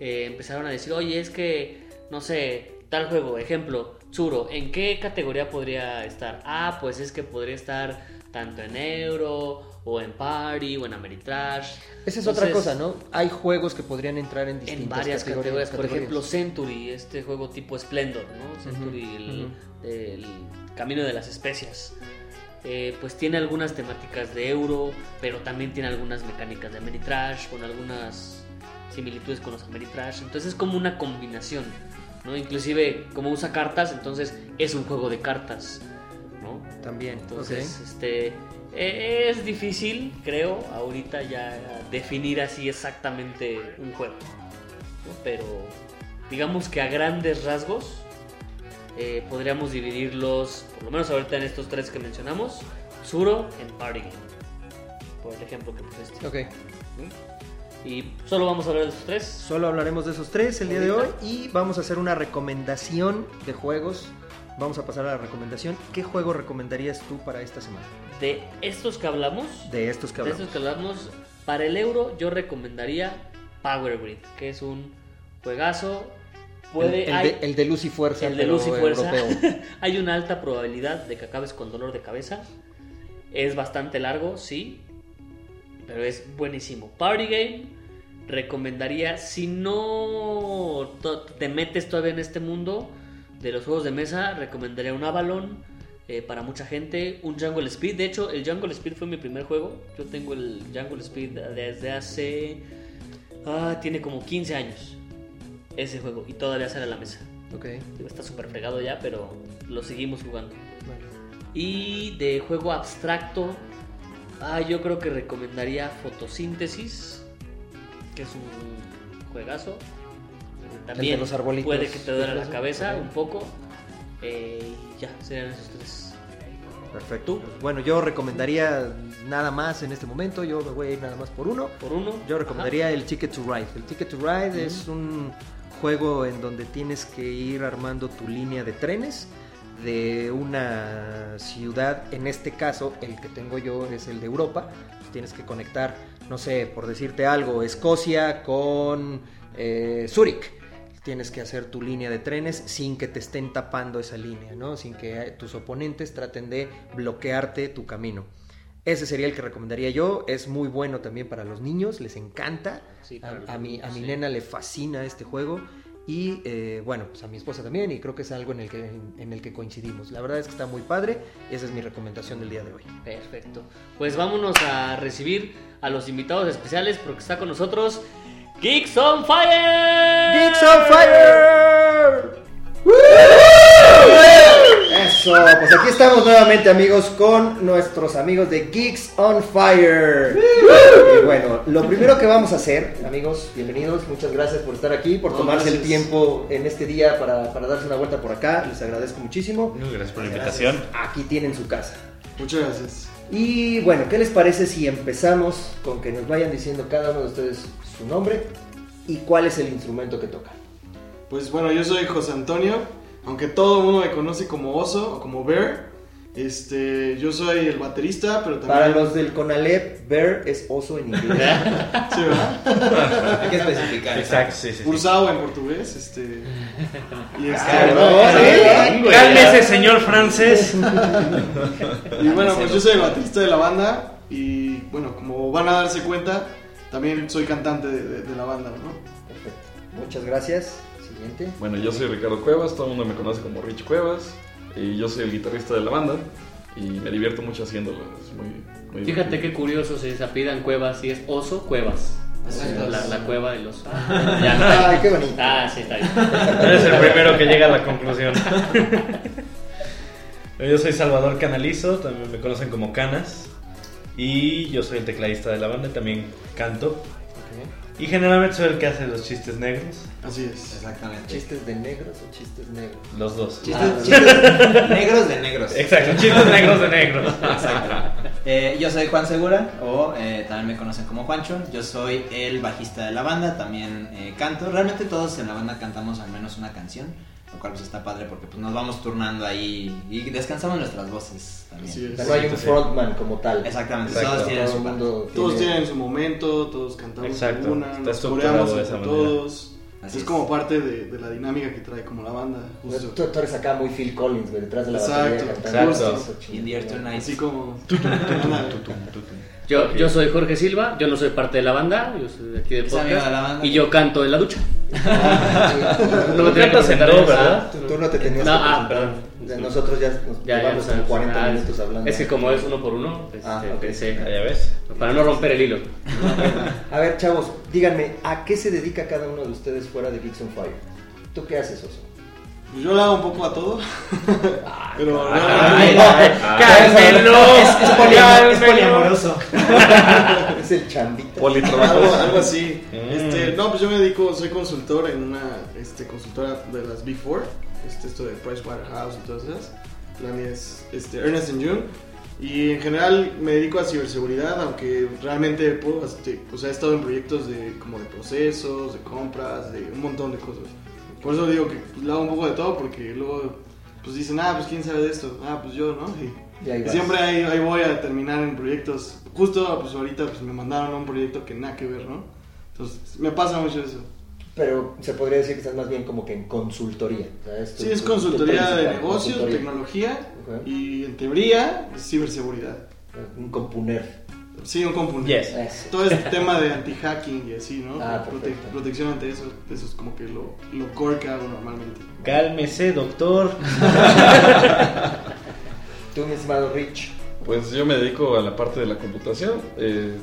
eh, empezaron a decir, oye, es que, no sé, tal juego, ejemplo, Tsuro, ¿en qué categoría podría estar? Ah, pues es que podría estar tanto en Euro, o en Party, o en Ameritrash. Esa es otra cosa, ¿no? Hay juegos que podrían entrar en distintas En varias categorías. categorías, por ejemplo Century, este juego tipo Splendor, ¿no? Century, el camino de las especias. Eh, pues tiene algunas temáticas de euro, pero también tiene algunas mecánicas de Ameritrash, con algunas similitudes con los Ameritrash. Entonces es como una combinación, ¿no? Inclusive como usa cartas, entonces es un juego de cartas, ¿no? También, Entonces, ok. este eh, es difícil, creo, ahorita ya definir así exactamente un juego. ¿no? Pero digamos que a grandes rasgos eh, podríamos dividirlos, por lo menos ahorita en estos tres que mencionamos, Zuro en Party Game. Por el ejemplo que pusiste. Ok. ¿no? Y solo vamos a hablar de estos tres. Solo hablaremos de esos tres el día de hoy y vamos a hacer una recomendación de juegos. Vamos a pasar a la recomendación. ¿Qué juego recomendarías tú para esta semana? De estos que hablamos, De estos que De hablamos. estos que hablamos, para el euro yo recomendaría Power Grid, que es un juegazo. Puede, el, el hay, de, el de luz y fuerza. el de luz y fuerza. hay una alta probabilidad de que acabes con dolor de cabeza. Es bastante largo, sí, pero es buenísimo. Party Game recomendaría, si no te metes todavía en este mundo de los juegos de mesa, recomendaría un Avalon. eh, para mucha gente, un Jungle Speed. De hecho, el Jungle Speed fue mi primer juego. Yo tengo el Jungle Speed desde hace. Ah, tiene como 15 años. Ese juego. Y todavía sale a la mesa. ok. Está súper fregado ya, pero lo seguimos jugando. Y de juego abstracto, ah, yo creo que recomendaría Fotosíntesis, que es un juegazo. También los arbolitos puede que te duela la cabeza un poco. Eh, y ya, serían esos tres. Perfecto. Bueno, yo recomendaría nada más en este momento. Yo me voy a ir nada más por uno. Por uno. Yo recomendaría el Ticket to Ride. El Ticket to Ride es un juego en donde tienes que ir armando tu línea de trenes de una ciudad. En este caso, el que tengo yo es el de Europa. Tienes que conectar, no sé, por decirte algo, Escocia con eh, Zúrich. Tienes que hacer tu línea de trenes sin que te estén tapando esa línea, ¿no? Sin que eh, tus oponentes traten de bloquearte tu camino. Ese sería el que recomendaría yo. Es muy bueno también para los niños, les encanta. Sí, los a, a mi, a mi nena le fascina este juego. Y eh, bueno, pues a mi esposa también. Y creo que es algo en el, que, en, el que coincidimos. La verdad es que está muy padre. Esa es mi recomendación del día de hoy. Perfecto. Pues vámonos a recibir a los invitados especiales porque está con nosotros Geeks on Fire. Geeks on Fire. Eso, pues aquí estamos nuevamente amigos con nuestros amigos de Geeks on Fire. Y bueno, lo primero que vamos a hacer, amigos, bienvenidos, muchas gracias por estar aquí, por tomarse el tiempo en este día para, para darse una vuelta por acá, les agradezco muchísimo. Gracias por la invitación. Aquí tienen su casa. Muchas gracias. Y bueno, ¿qué les parece si empezamos con que nos vayan diciendo cada uno de ustedes su nombre y cuál es el instrumento que tocan? Pues bueno, yo soy José Antonio, aunque todo el mundo me conoce como Oso o como Bear. Este, yo soy el baterista, pero también. Para los del Conalep, bear es oso en inglés. Sí, ¿verdad? Hay que especificar. Exacto, sí, sí. sí. Cursado en portugués, este. Y este. Claro, Cálmese, señor francés. Y bueno, pues yo soy el baterista de la banda. Y bueno, como van a darse cuenta, también soy cantante de, de- de la banda, ¿no? Perfecto. Muchas gracias. Siguiente. Bueno, yo soy Ricardo Cuevas, todo el mundo me conoce como Rich Cuevas y yo soy el guitarrista de la banda y me divierto mucho haciéndolo, es muy, muy Fíjate qué curioso se desapidan cuevas y es oso cuevas. La, la cueva del oso. Ah, ya no. Ay, qué bonito. Ah, sí, está bien. Eres el primero que llega a la conclusión. Yo soy Salvador Canalizo, también me conocen como Canas. Y yo soy el tecladista de la banda, también canto. Y generalmente soy el que hace los chistes negros. Así es. Exactamente. ¿Chistes de negros o chistes negros? Los dos. Chistes, Ah. chistes negros de negros. Exacto, chistes negros de negros. Exacto. Eh, yo soy Juan Segura, o eh, también me conocen como Juancho. Yo soy el bajista de la banda, también eh, canto. Realmente todos en la banda cantamos al menos una canción, lo cual pues está padre porque pues nos vamos turnando ahí y descansamos nuestras voces también. No hay un frontman como tal. Exactamente, Exacto. todos tienen su el parte. mundo Todos tiene- tienen su momento, todos cantamos Exacto, una, nos coreamos entre todos. Así es es. como parte de, de la dinámica que trae como la banda. Tú, Justo. tú eres acá muy Phil Collins, güey, detrás de la Exacto, batería exacto. In the Tonight. Así como. Yo, yo soy Jorge Silva, yo no soy parte de la banda, yo soy de aquí podcast. de la banda. Y yo canto en la ducha. No me cantas en ¿verdad? Tú, tú no te tenías No, que ah, perdón. Nosotros ya nos Ya, llevamos como sabes. 40 Ah, minutos hablando. Es que como es uno por uno, pues, Ah, este, ok. pensé, Ah, ya ves. para no romper el hilo. A ver, chavos, díganme, ¿a qué se dedica cada uno de ustedes fuera de Geeks on Fire? ¿Tú qué haces, Oso? Pues yo le hago un poco a todo. pero realmente- ¡Cálmelo! Es, es poli- es poliamoroso. Es el chambita. Politrabajo. algo, algo así. Mm. Este, no, pues yo me dedico, soy consultor en una este, consultora de las Big Four. Este, esto de Pricewaterhouse y todas esas. La mía es este, Ernest Young. Y en general me dedico a ciberseguridad, aunque realmente puedo, este, o sea, he estado en proyectos de, como de procesos, de compras, de un montón de cosas. Por eso digo que pues, le hago un poco de todo, porque luego pues dicen, ah, pues quién sabe de esto, ah, pues yo, ¿no? Y, Y ahí y siempre ahí, ahí voy a terminar en proyectos. Justo pues ahorita pues me mandaron a un proyecto que nada que ver, ¿no? Entonces me pasa mucho eso. Pero se podría decir que estás más bien como que en consultoría. tu- Sí, es consultoría de negocios, consultoría. tecnología y en teoría ciberseguridad. Un compuner. Sí, un componente. Yes. Todo este tema de anti-hacking y así, ¿no? Ah, Prote- protección ante eso, eso es como que lo, lo core que hago normalmente. Cálmese, doctor. Tú, mi estimado Rich. Pues yo me dedico a la parte de la computación, eh,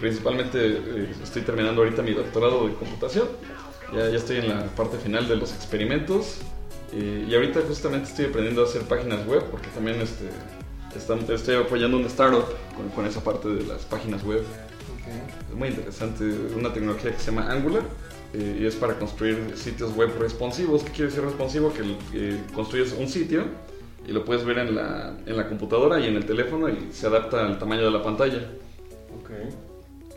principalmente eh, estoy terminando ahorita mi doctorado de computación, ya, ya estoy en la parte final de los experimentos eh, y ahorita justamente estoy aprendiendo a hacer páginas web porque también este, estoy apoyando una startup con, con esa parte de las páginas web. Es muy interesante, una tecnología que se llama Angular eh, y es para construir sitios web responsivos. ¿Qué quiere decir responsivo? Que eh, construyes un sitio y lo puedes ver en la, en la computadora y en el teléfono y se adapta al tamaño de la pantalla.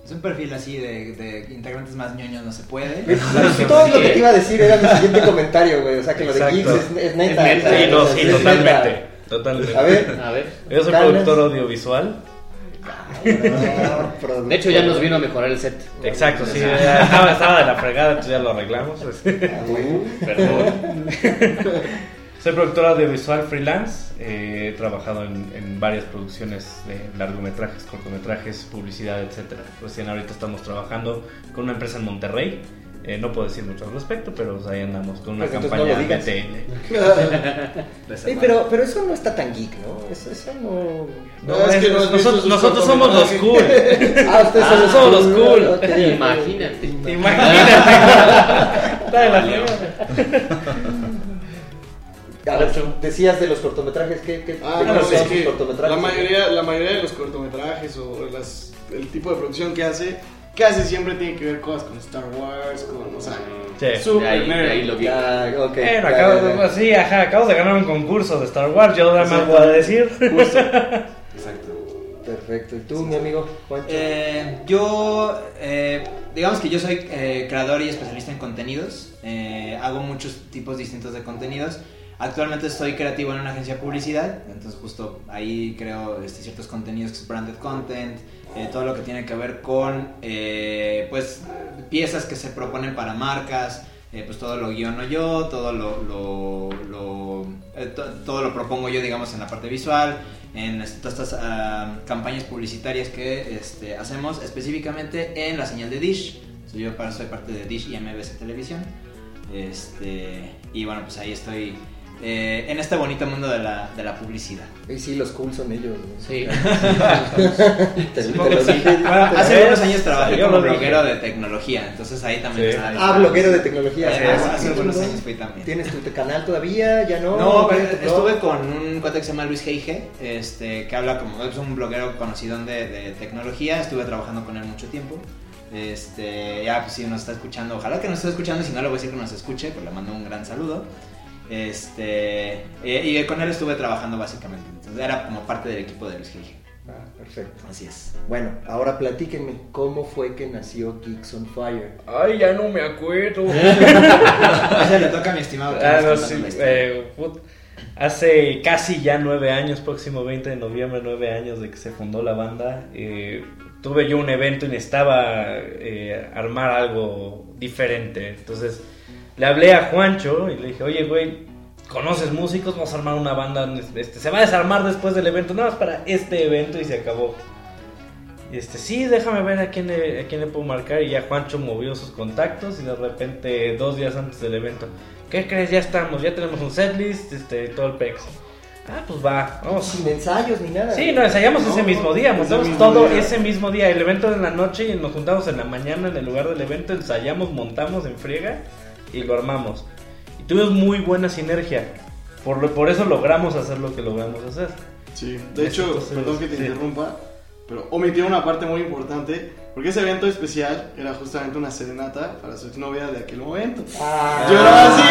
Es un perfil así de, de integrantes más ñoños no se puede. Todo lo que te iba a decir era mi siguiente comentario, güey. O sea, que lo de Exacto. Geeks es, es neta. Es neta, Sí, no, sí, totalmente. Totalmente. A ver. A ver. Yo soy productor audiovisual. No. De hecho, ya nos vino a mejorar el set. Exacto, sí, ya estaba, estaba de la fregada, entonces ya lo arreglamos. Ah. Perdón. Soy productor audiovisual freelance, eh, he trabajado en, en varias producciones de largometrajes, cortometrajes, publicidad, etc. Recién ahorita estamos trabajando con una empresa en Monterrey, Eh, no puedo decir mucho al respecto, pero pues, ahí andamos con una Pues campaña no de. TL. Sí, pero, pero eso no está tan geek, ¿no? Eso, eso no... No, es que nosotros, sus nosotros somos los cool. Ah, ustedes Ah, son los somos los cool. Imagínate. Imagínate. Está de la fregada. A ver, decías de los cortometrajes, ¿qué, qué Ah, no, es sus que cortometrajes? la mayoría, la mayoría de los cortometrajes o las, el tipo de producción que hace, casi siempre tiene que ver cosas con Star Wars, con, o sea, Sí. De ahí, ahí lo vi. Ya, ok. Bueno, acabo, ya, ya. de- sí, ajá, acabo de ganar un concurso de Star Wars, yo nada más voy a decir. Exacto. Perfecto. ¿Y tú, mi amigo Juancho? Eh, yo, eh, digamos que yo soy eh, creador y especialista en contenidos. Eh, hago muchos tipos distintos de contenidos. Actualmente soy creativo en una agencia de publicidad, entonces justo ahí creo este, ciertos contenidos que es branded content, eh, todo lo que tiene que ver con eh, pues piezas que se proponen para marcas, eh, pues todo lo guiono yo, todo lo, lo- lo- eh, to- todo lo propongo yo digamos en la parte visual, en todas estas ah, campañas publicitarias que este, hacemos específicamente en la señal de Dish. So, yo soy parte de Dish y MBC Televisión. Este, y bueno, pues ahí estoy eh, en este bonito mundo de la, de la publicidad. Y sí, los cool son ellos. ¿no? Sí. Sí. Hace algunos años trabajé como bloguero de tecnología, entonces ahí también Sí. estaba- Ah, bloguero de tecnología. Hace, Ah, hace algunos años fui también. ¿Tienes tu canal todavía? ¿Ya no? No, pero ¿Tienes tu estuve con un cuate que se llama Luis Geige, este, que habla como, es un bloguero conocido de, de tecnología, estuve trabajando con él mucho tiempo. Este, ya pues si nos está escuchando, ojalá que nos esté escuchando, si no le voy a decir que nos escuche, pues le mando un gran saludo. Este, y, y con él estuve trabajando básicamente, entonces era como parte del equipo de Luis Geige. Ah, perfecto. Así es. Bueno, ahora platíquenme cómo fue que nació Geeks on Fire. Ay, ya no me acuerdo. Ese le toca a mi estimado. Ah, no, sí, eh, put- hace casi ya nueve años, próximo 20 de noviembre, nueve años de que se fundó la banda. eh, tuve yo un evento y necesitaba eh, armar algo diferente. Entonces le hablé a Juancho y le dije, oye, güey, ¿conoces músicos? Vamos a armar una banda. Este, se va a desarmar después del evento, nada más para este evento y se acabó. Y este, sí, déjame ver a quién, le, a quién le puedo marcar. Y ya Juancho movió sus contactos y de repente, dos días antes del evento, ¿qué crees? Ya estamos, ya tenemos un setlist, este, todo el pex. Ah, pues va, vamos. Sin ensayos ni nada. Sí, no, ensayamos ese No, mismo día, ese montamos mismo todo día. ese mismo día. El evento en la noche y nos juntamos en la mañana en el lugar del evento, ensayamos, montamos en friega y lo armamos. Y tuvimos muy buena sinergia. Por, lo- por eso logramos hacer lo que logramos hacer. Sí, de hecho, Entonces, perdón que te sí. interrumpa, pero omití una parte muy importante, porque ese evento especial era justamente una serenata para su exnovia de aquel momento. Ah. Yo era así,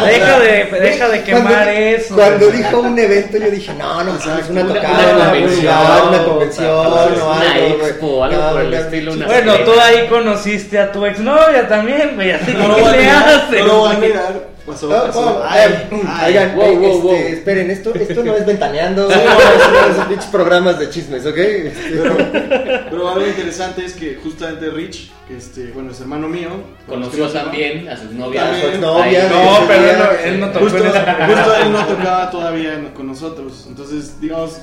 güey. Deja de, deja de quemar Cuando- eso. Cuando dijo un evento, yo dije, no, no, Exacto. es una Una- tocada, una convención, lugar, una convención o algo. una expo, algo No, por el una- estilo, una- Bueno, tú ahí conociste a tu exnovia también, güey, así que No lo ¿qué le haces? no lo voy a negar. Pasó, Ah, pasó. oh, Ay, eh, ay, Oigan, wow, eh, wow, este, wow. esperen, esto, esto no es ventaneando, no, no, son pinches programas de chismes, ¿ok? Pero, pero algo interesante es que justamente Rich, este, bueno, es hermano mío, Conoció también a sus novias. A su exnovia. Ahí. No, pero él no, él no tocó Justo, justo él no tocaba todavía con nosotros. Entonces, digamos,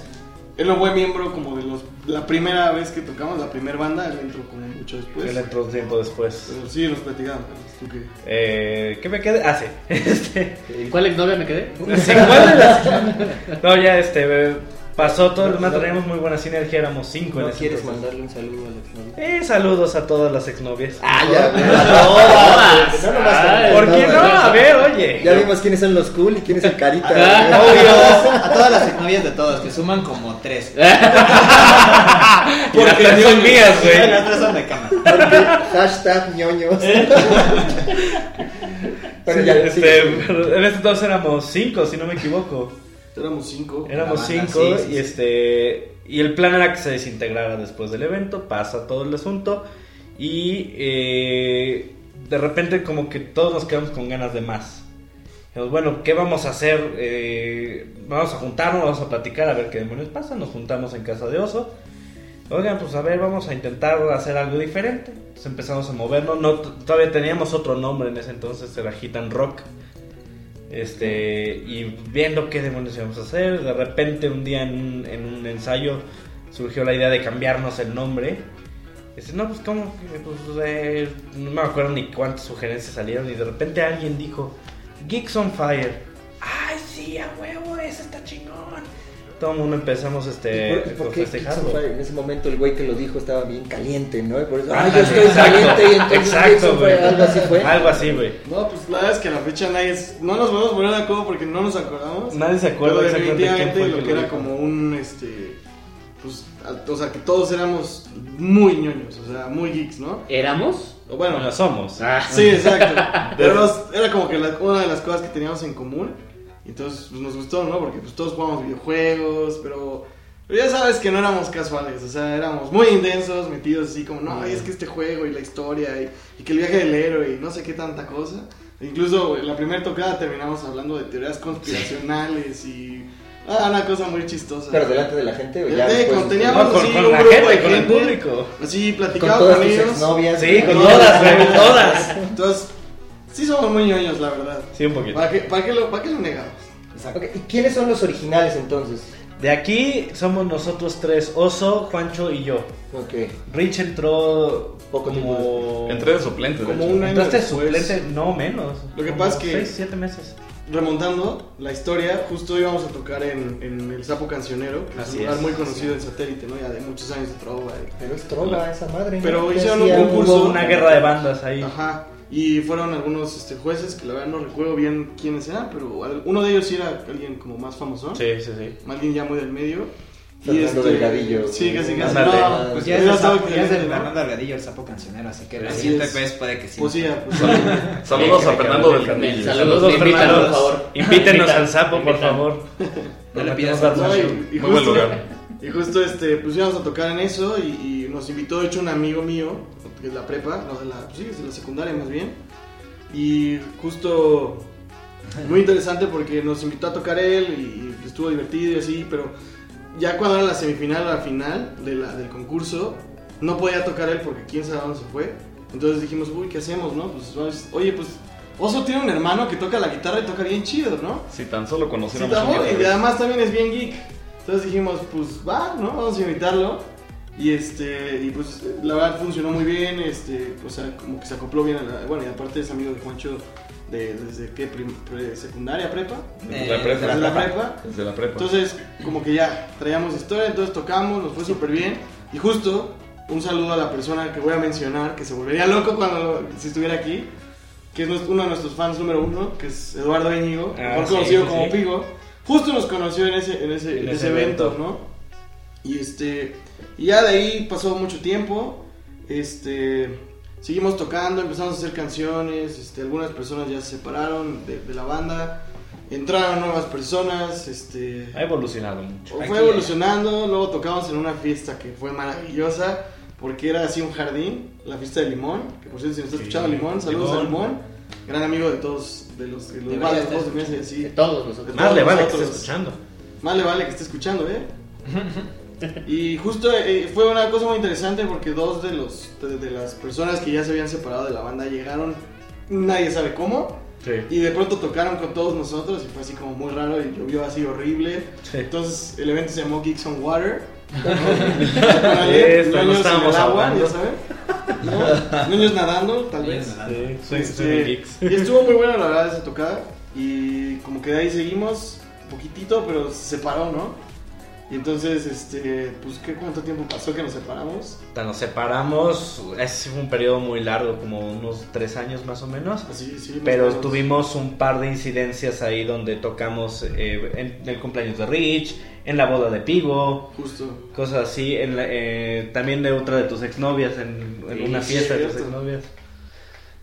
él no fue miembro como de los. La primera vez que tocamos, la primera banda, él entró como mucho después. Él entró un tiempo después. Pero sí, nos platicamos. ¿Tú qué? Eh, ¿Qué me quedé? Ah, sí. Este, ¿En cuál exnovia me quedé? sí, ¿cuál de las- No, ya este, eh, pasó todo el demás, teníamos muy buena sinergia, éramos cinco en ¿No ese quieres entonces. mandarle un saludo a la exnovia? Eh, saludos a todas las exnovias. Ah, ya, Todas. no, nomás con- ¿Por qué no? A ver, oye. Ya vimos quiénes son los cool y quién es el carita. Ah, güey. A todas las exnovias de todos, que suman como tres. Porque las son mías, güey. Las tres son de cama. Porque hashtag ñoños. Pero ya, este, en ese entonces éramos cinco, si no me equivoco. Éramos cinco. Éramos banda, cinco sí, sí, y este y el plan era que se desintegrara después del evento, pasa todo el asunto y eh, de repente como que todos nos quedamos con ganas de más. Dijimos, bueno, ¿qué vamos a hacer? Eh, vamos a juntarnos, vamos a platicar a ver qué demonios pasa. Nos juntamos en casa de Oso. Oigan, pues a ver, vamos a intentar hacer algo diferente. Entonces empezamos a movernos. No, todavía teníamos otro nombre en ese entonces, era Gitan Rock. Este, y viendo qué demonios íbamos a hacer, de repente un día en un, en un ensayo surgió la idea de cambiarnos el nombre. Dice, no, pues cómo, que, pues eh, no me acuerdo ni cuántas sugerencias salieron y de repente alguien dijo, Geeks on Fire. Ay, sí, a huevo, ese está chingón. Todo el mundo empezamos este, ¿Y por, qué? En ese momento el güey que lo dijo estaba bien caliente, ¿no? Y por eso, Ah, ah, yo estoy exacto, caliente y entonces exacto, Geeks on Fire", güey. algo así fue. Algo así, güey. No, pues la verdad es que a la fecha nadie es- no nos podemos poner de acuerdo porque no nos acordamos. Nadie se acuerda Pero exactamente quién definitivamente fue el lo que era dijo. como un este pues a- o sea que todos éramos muy ñoños, o sea, muy geeks, ¿no? ¿Éramos? O bueno, Bueno, somos. Ah, sí, exacto. Pero era como que la- una de las cosas que teníamos en común. Y entonces pues, nos gustó, ¿no? Porque pues todos jugábamos videojuegos, pero, pero ya sabes que no éramos casuales, o sea, éramos muy intensos, metidos así como, no, es que este juego y la historia y, y que el viaje del héroe y no sé qué tanta cosa. Incluso en la primera tocada terminamos hablando de teorías conspiracionales y ah, una cosa muy chistosa. Pero delante de la gente, o Sí, ya después, cuando teníamos No, con, así con un la grupo gente, de con el gente. público. Así con platicaba todas con, tus ellos. exnovias. Sí, con todas. todas. Entonces, sí somos muy ñoños, la verdad. Sí, un poquito. ¿Para qué, para qué lo, para qué lo negamos? Exacto. Ok, ¿Y quiénes son los originales entonces? De aquí somos nosotros tres, Oso, Juancho y yo. Ok. Rich entró Poco como... Entré de suplente, de Como hecho. un año Entraste después. suplente, no menos. Lo que pasa es que- Seis, siete meses. Remontando la historia, justo íbamos a tocar en, en el Sapo Cancionero, que es Así un lugar es, muy conocido en satélite, ¿no? Ya de muchos años de trova. y- Pero es trova esa madre. Pero ¿Qué hicieron un concurso. Hubo una guerra de bandas ahí. Ajá. Y fueron algunos este, jueces que la verdad no recuerdo bien quiénes eran, pero uno de ellos sí era alguien como más famoso. Sí, sí, sí. Alguien ya muy del medio. Fernando Delgadillo. Sí, casi casi. Ándale. No, Pues ya es, era del todo sapo- ya es ¿no? Fernando Delgadillo, el sapo cancionero, así que la Así siguiente es. vez puede que sí. Pues sí, pues, Saludos a Fernando del Carnillo. Saludos, Fernando. por favor. Invítenos al sapo, por favor. No le pidas No, y, y Muy buen justo, lugar. y justo este, pues íbamos a tocar en eso y, y nos invitó de hecho un amigo mío, que es la prepa, no de la, pues sí, es de la secundaria más bien. Y justo muy interesante porque nos invitó a tocar él y, estuvo divertido y así, pero ya cuando era la semifinal o la final de la- del concurso, no podía tocar él porque quién sabe dónde se fue. Entonces dijimos, uy, ¿qué hacemos, no? Pues, vamos- oye, pues Oso tiene un hermano que toca la guitarra y toca bien chido, ¿no? Si tan solo Sí, conociéramos un y además también es bien geek. Entonces dijimos, pues va, ¿no? Vamos a invitarlo. Y este, y pues la verdad funcionó muy bien, este, o sea, como que se acopló bien a la, bueno, y aparte es amigo de Juancho de, desde qué, prim- pre- secundaria, prepa, Eh, La prepa. de desde la prepa. Desde la prepa. Entonces, como que ya traíamos historia, entonces tocamos, nos fue súper bien. Y justo, un saludo a la persona que voy a mencionar, que se volvería loco cuando si estuviera aquí, que es uno de nuestros fans número uno, que es Eduardo Íñigo, Ah, mejor sí, conocido sí, como sí. Pigo. Justo nos conoció en ese, en ese, En en ese ese evento, evento. ¿no? Y este, y ya de ahí pasó mucho tiempo. Este, seguimos tocando, empezamos a hacer canciones. Este, algunas personas ya se separaron de, de la banda. Entraron nuevas personas, este, Ha evolucionado mucho. fue Aquí, evolucionando, luego tocamos en una fiesta que fue maravillosa, porque era así un jardín, la fiesta de Limón, que por cierto si nos está Sí, escuchando Limón, saludos Limón. a Limón, gran amigo de todos, de los, de los estar todos de. De todos nosotros. Más le vale que nosotros. esté escuchando. Más le vale que esté escuchando, ¿eh? y justo eh, fue una cosa muy interesante porque dos de, los, de, de las personas que ya se habían separado de la banda llegaron, nadie sabe cómo, Sí. y de pronto tocaron con todos nosotros y fue así como muy raro y llovió así horrible. Sí. Entonces el evento se llamó Geeks on Water. Esto, en estábamos el agua, ahogando. ya saben. ¿No? Niños nadando, tal vez. nadando. Sí, soy, Este, soy geeks. y estuvo muy buena la verdad esa tocada. Y como que de ahí seguimos un poquitito, pero se separó, ¿no? Y entonces, este, pues, ¿qué cuánto tiempo pasó que nos separamos? Nos separamos, ese fue un periodo muy largo, como unos tres años más o menos. Así, sí. o Pero menos. tuvimos un par de incidencias ahí donde tocamos eh, en el cumpleaños de Rich, en la boda de Pigo, Justo. cosas así, en la- eh, también de otra de tus exnovias, en, en Sí, una sí, fiesta de tus exnovias.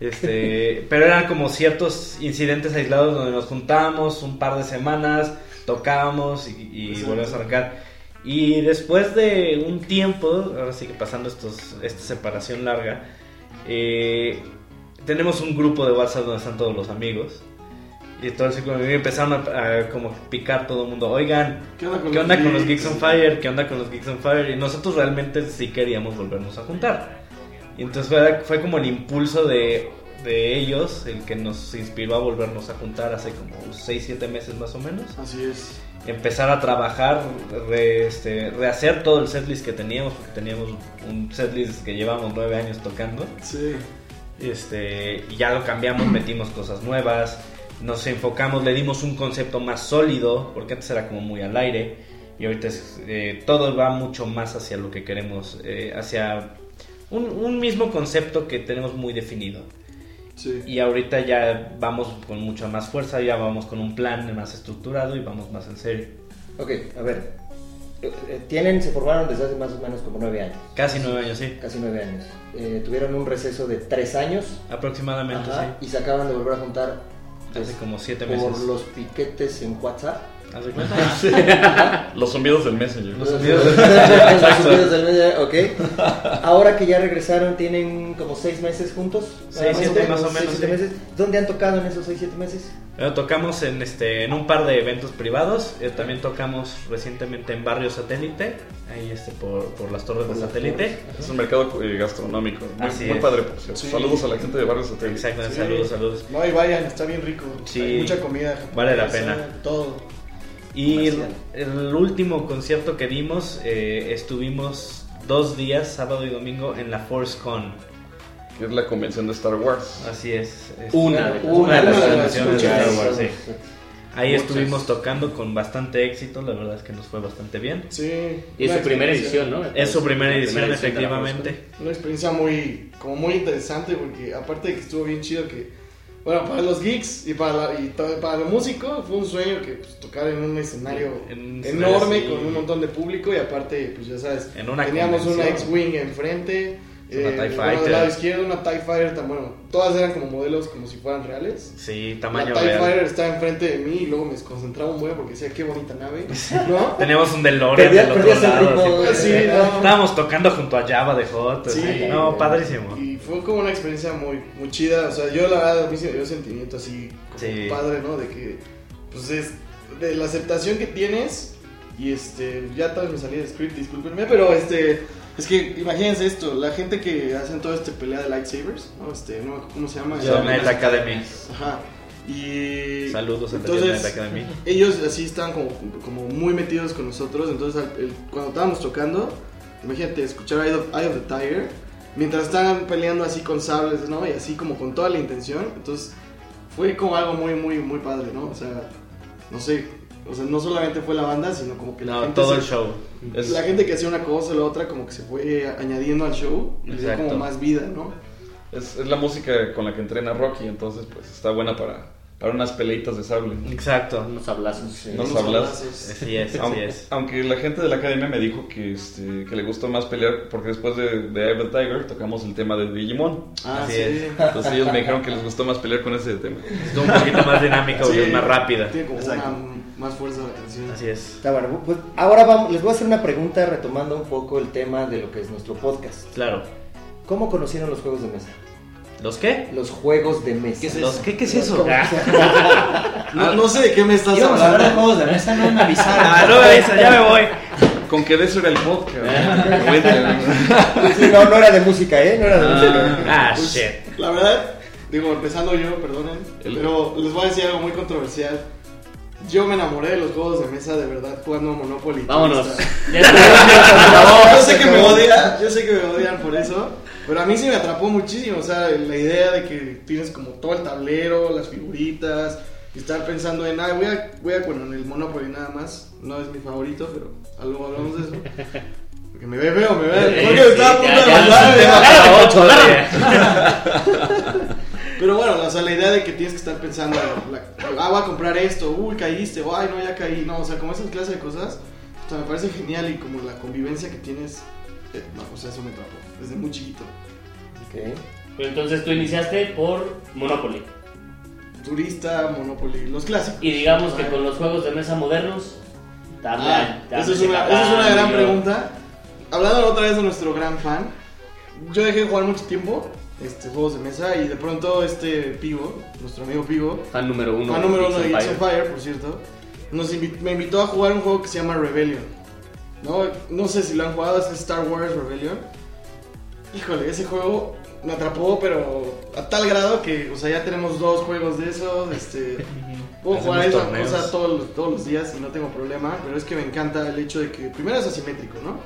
Este, pero eran como ciertos incidentes aislados donde nos juntábamos un par de semanas, tocábamos y, y a arrancar. Y después de un tiempo, ahora sí que pasando estos, esta separación larga, eh, tenemos un grupo de WhatsApp donde están todos los amigos. Y entonces como me empezaron a, a como picar todo el mundo. Oigan, ¿Qué onda con, ¿qué onda con los Geeks on Fire? ¿Qué onda con los Geeks on Fire? Y nosotros realmente sí queríamos volvernos a juntar. Y entonces fue, fue como el impulso de, de ellos el que nos inspiró a volvernos a juntar hace como 6, 7 meses más o menos. Así es. empezar a trabajar, re- este, rehacer todo el setlist que teníamos, porque teníamos un setlist que llevamos nueve años tocando. Sí. Este, y ya lo cambiamos, metimos cosas nuevas, nos enfocamos, le dimos un concepto más sólido, porque antes era como muy al aire, y ahorita es, eh, todo va mucho más hacia lo que queremos, eh, hacia un, un mismo concepto que tenemos muy definido. Sí. Y ahorita ya vamos con mucha más fuerza, ya vamos con un plan más estructurado y vamos más en serio. Ok, a ver. Eh, Tienen, se formaron desde hace más o menos como nueve años. Casi nueve años, sí. Casi nueve años. Eh, tuvieron un receso de tres años. Aproximadamente, Ajá, sí. Y se acaban de volver a juntar pues, Hace como siete por meses. los piquetes en WhatsApp. ¿Haz de cuenta? Los zumbidos del Messenger. Los subidos, los subidos del medio, ok. Ahora que ya regresaron, tienen como seis meses juntos. Seis, siete, más o Seis, menos, siete sí. meses. ¿Dónde han tocado en esos seis, siete meses? Bueno, tocamos en este en un par de eventos privados. eh, también tocamos recientemente en Barrio Satélite, ahí este por, por las torres de Por satélite. Es un mercado eh, gastronómico. Muy, Así muy es. padre, por cierto. Sí. Saludos a la gente de Barrio Satélite. Exacto, Sí. saludos, saludos. No, y vayan, está bien rico. Sí. Hay mucha comida. Vale la pena. Todo. Y el, último concierto que dimos, eh, estuvimos dos días, sábado y domingo, en la Force Con. Que es la convención de Star Wars. Así es. es Una de las- una de las una de las convenciones de. Star Wars, sí. Ahí Muchas. estuvimos tocando con bastante éxito, la verdad es que nos fue bastante bien. Sí. Y es su primera edición, ¿no? Es su primera edición, efectivamente. Una experiencia muy, como muy interesante porque aparte de que estuvo bien chido que, bueno, para los geeks y para, la- y para el músico fue un sueño que pues, tocar en un escenario En un escenario enorme con un montón de público y aparte, pues ya sabes, En una teníamos una convención. X-Wing enfrente. Una TIE bueno, Fighter. del lado izquierdo una TIE Fighter, tan bueno, todas eran como modelos como si fueran reales. Sí, La tamaño TIE real. Fighter estaba enfrente de mí y luego me concentraba un buen porque decía qué bonita nave, ¿no? Teníamos un DeLorean Perdía- del otro perdías el lado. ritmo, así, sí, no. Estábamos tocando junto a Java de Hot. Sí. así. no, padrísimo. Y fue como una experiencia muy, muy chida. O sea, yo la verdad a mí se me dio sentimiento así como Sí. padre, ¿no? De que, pues es de la aceptación que tienes. Y este, ya tal vez me salí del script, discúlpenme, pero este, es que imagínense esto: la gente que hacen todo este pelea de lightsabers, ¿no? Este, no ¿cómo se llama? Knight Academy. Ajá. Y. Saludos a entonces, Academy. ellos así estaban como, como muy metidos con nosotros. Entonces, al- el- cuando estábamos tocando, imagínate escuchar Eye of, Eye of the Tiger, mientras estaban peleando así con sables, ¿no? Y así como con toda la intención. Entonces, fue como algo muy, muy, muy padre, ¿no? O sea, no sé. O sea, no solamente fue la banda, sino como que la No, gente. todo se- el show. Es- La gente que hacía una cosa o la otra, como que se fue añadiendo al show. Y le dio Exacto. como más vida, ¿no? Es, es la música con la que entrena Rocky, entonces pues está buena para, para unas peleitas de sable. Exacto. Unos hablazos. Unos Unos abrazos. Así es, así Aunque, es. aunque la gente de la academia me dijo que, este, que le gustó más pelear, porque después de, de Tiger tocamos el tema de Digimon. Ah, Así sí. es. Entonces ellos me dijeron que les gustó más pelear con ese tema. Estuvo un poquito más dinámico, Sí, más rápida. Tiene como Exacto. una más fuerza la canción. Así es. Está bueno. Pues ahora vamos, les voy a hacer una pregunta retomando un poco el tema de lo que es nuestro podcast. Claro. ¿Cómo conocieron los juegos de mesa? ¿Los qué? Los juegos de mesa. ¿Qué es ¿Los eso? qué, qué es Los- eso? ¿cómo Ah? No, no sé de qué me estás Íbamos a hablar de hablando. juegos de mesa, no me avisaron. Ah, no me avisa, ya me voy. Con que de eso era el podcast. Sí, no, no era de música, ¿eh? No era de música. Ah, Pues, shit. La verdad, digo, empezando yo, perdonen, El- pero les voy a decir algo muy controversial. Yo me enamoré de los juegos de mesa de verdad jugando Monopoly. Vámonos. Ya yo sé que me odian, yo sé que me odian por eso, pero a mí sí me atrapó muchísimo, o sea, la idea de que tienes como todo el tablero, las figuritas, y estar pensando en, ah, voy a, voy a, bueno, en el Monopoly nada más, no es mi favorito, pero luego hablamos de eso. Porque me ve feo, me ve, porque estaba a punto de ya, ya, mandar, Pero bueno, o sea, la idea de que tienes que estar pensando, la- ah, voy a comprar esto, uy, caíste, o ay, no, ya caí, no, o sea, como esas clases de cosas, o sea, me parece genial y como la convivencia que tienes, eh, no, o sea, eso me atrapó, desde muy chiquito. Ok. Pero entonces tú iniciaste por Monopoly. Turista, Monopoly, los clásicos. Y digamos que Ah, con los juegos de mesa modernos. Ah, dame esa es una, esa es una gran pregunta. Hablando otra vez de nuestro gran fan, yo dejé de jugar mucho tiempo este, juegos de mesa y de pronto este Pivo, nuestro amigo Pivo, Fan número uno. fan número uno de Geeks on Fire, por cierto, nos me invitó a jugar un juego que se llama Rebellion. No, no sé si lo han jugado, es Star Wars Rebellion. Híjole, ese juego me atrapó, pero a tal grado que, o sea, ya tenemos dos juegos de esos, este... Puedo jugar esa cosa todos los, todos los días y no tengo problema, pero es que me encanta el hecho de que primero es asimétrico, ¿no?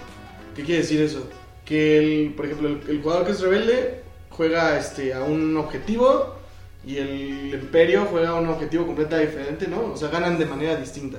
¿Qué quiere decir eso? Que, el, por ejemplo, el, el jugador que es rebelde juega este, a un objetivo y el imperio juega a un objetivo completamente diferente, ¿no? O sea, ganan de manera distinta.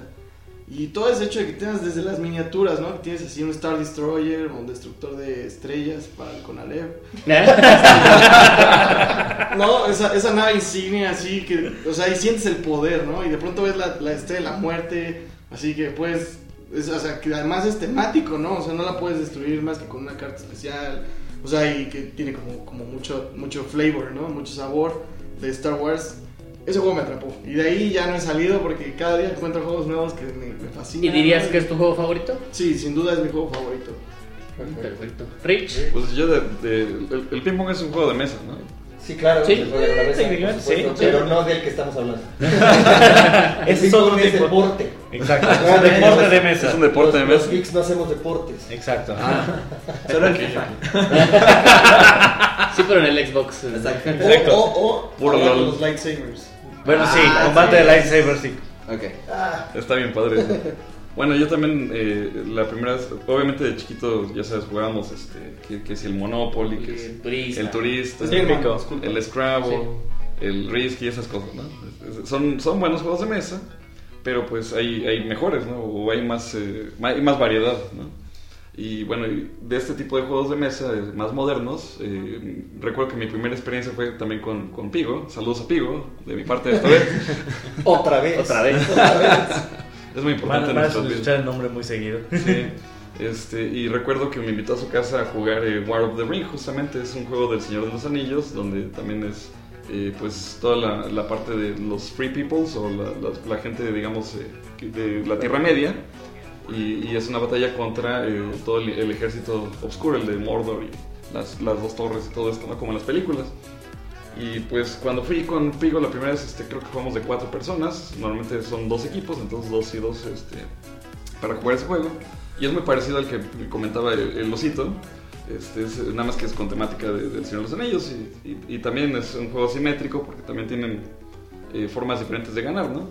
Y todo ese hecho de que tengas desde las miniaturas, ¿no? Que tienes así un Star Destroyer o un destructor de estrellas para el Conalep. No, esa, esa nave insignia así que, o sea, y sientes el poder, ¿no? Y de pronto ves la, la estrella de la muerte, así que pues, es- o sea, que además es temático, ¿no? O sea, no la puedes destruir más que con una carta especial, o sea, y que tiene como, como mucho, mucho flavor, ¿no? Mucho sabor de Star Wars. Ese juego me atrapó. Y de ahí ya no he salido porque cada día encuentro juegos nuevos que me, me fascinan. ¿Y dirías que es tu juego favorito? Sí, sin duda es mi juego favorito. Perfecto. Rich. Pues yo, de, de- el, el ping pong es un juego de mesa, ¿no? Sí, claro. Sí. mesa, Sí, supuesto, sí. pero no del que estamos hablando. Es ping-pong es deporte. Exacto, es un deporte de mesa. Es un deporte de Los- Los mesa. geeks no hacemos deportes. Exacto. Solo en FIFA. Sí, pero en el Xbox. Exacto. Exacto. O, o, Puro los lightsabers. Bueno, sí, Ah, combate sí. de lightsaber, sí. Ok. Está bien padre. Bueno, yo también, eh, la primera vez, obviamente de chiquito, ya sabes, jugábamos, este, que, que si el Monopoly, que El turista. el turista, Es típico. el Scrabble, el Risk y esas cosas, ¿no? Es- es- Son, son buenos juegos de mesa, pero pues hay, hay mejores, ¿no? O hay más, eh, hay más variedad, ¿no? Y bueno, de este tipo de juegos de mesa eh, más modernos, eh, recuerdo que mi primera experiencia fue también con, con Pigo. Saludos a Pigo, de mi parte esta vez. Otra vez. Otra vez. Es muy importante Van a escuchar el nombre muy seguido. Sí. Este, y recuerdo que me invitó a su casa a jugar eh, War of the Ring, justamente es un juego del Señor de los Anillos, donde también es eh, pues toda la, la parte de los Free Peoples o la, la- la gente, digamos, eh, de la Tierra Media. Y, y es una batalla contra todo el, el ejército oscuro, el de Mordor y las, las dos torres y todo esto, ¿no? como en las películas. Y pues cuando fui con Pigo la primera vez, este, creo que jugamos de cuatro personas. Normalmente son dos equipos, entonces dos y dos este, para jugar ese juego. Y es muy parecido al que comentaba el, el osito. Este, es, nada más que es con temática de- del Señor de los Anillos. Y, y- y también es un juego simétrico porque también tienen eh, formas diferentes de ganar, ¿no?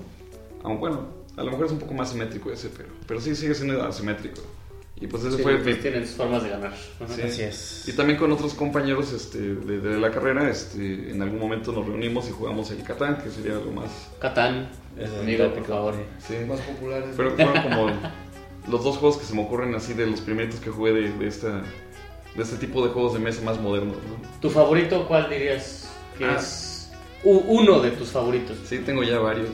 Aunque bueno, a lo mejor es un poco más simétrico ese, pero, pero sí sigue siendo asimétrico. Y pues ese Sí, fue pues mi- tienen sus formas de ganar. Sí. Así es. y también con otros compañeros este, de, de la carrera, este, en algún momento nos reunimos y jugamos el Catán, que sería lo más... Catán. Es el Amigo, por favor. Sí, Más populares. Pero fueron como los dos juegos que se me ocurren así de los primeritos que jugué de, de esta, de este tipo de juegos de mesa más modernos, ¿no? ¿Tu favorito cuál dirías que Ah. es u- uno de tus favoritos? Sí, tengo ya varios.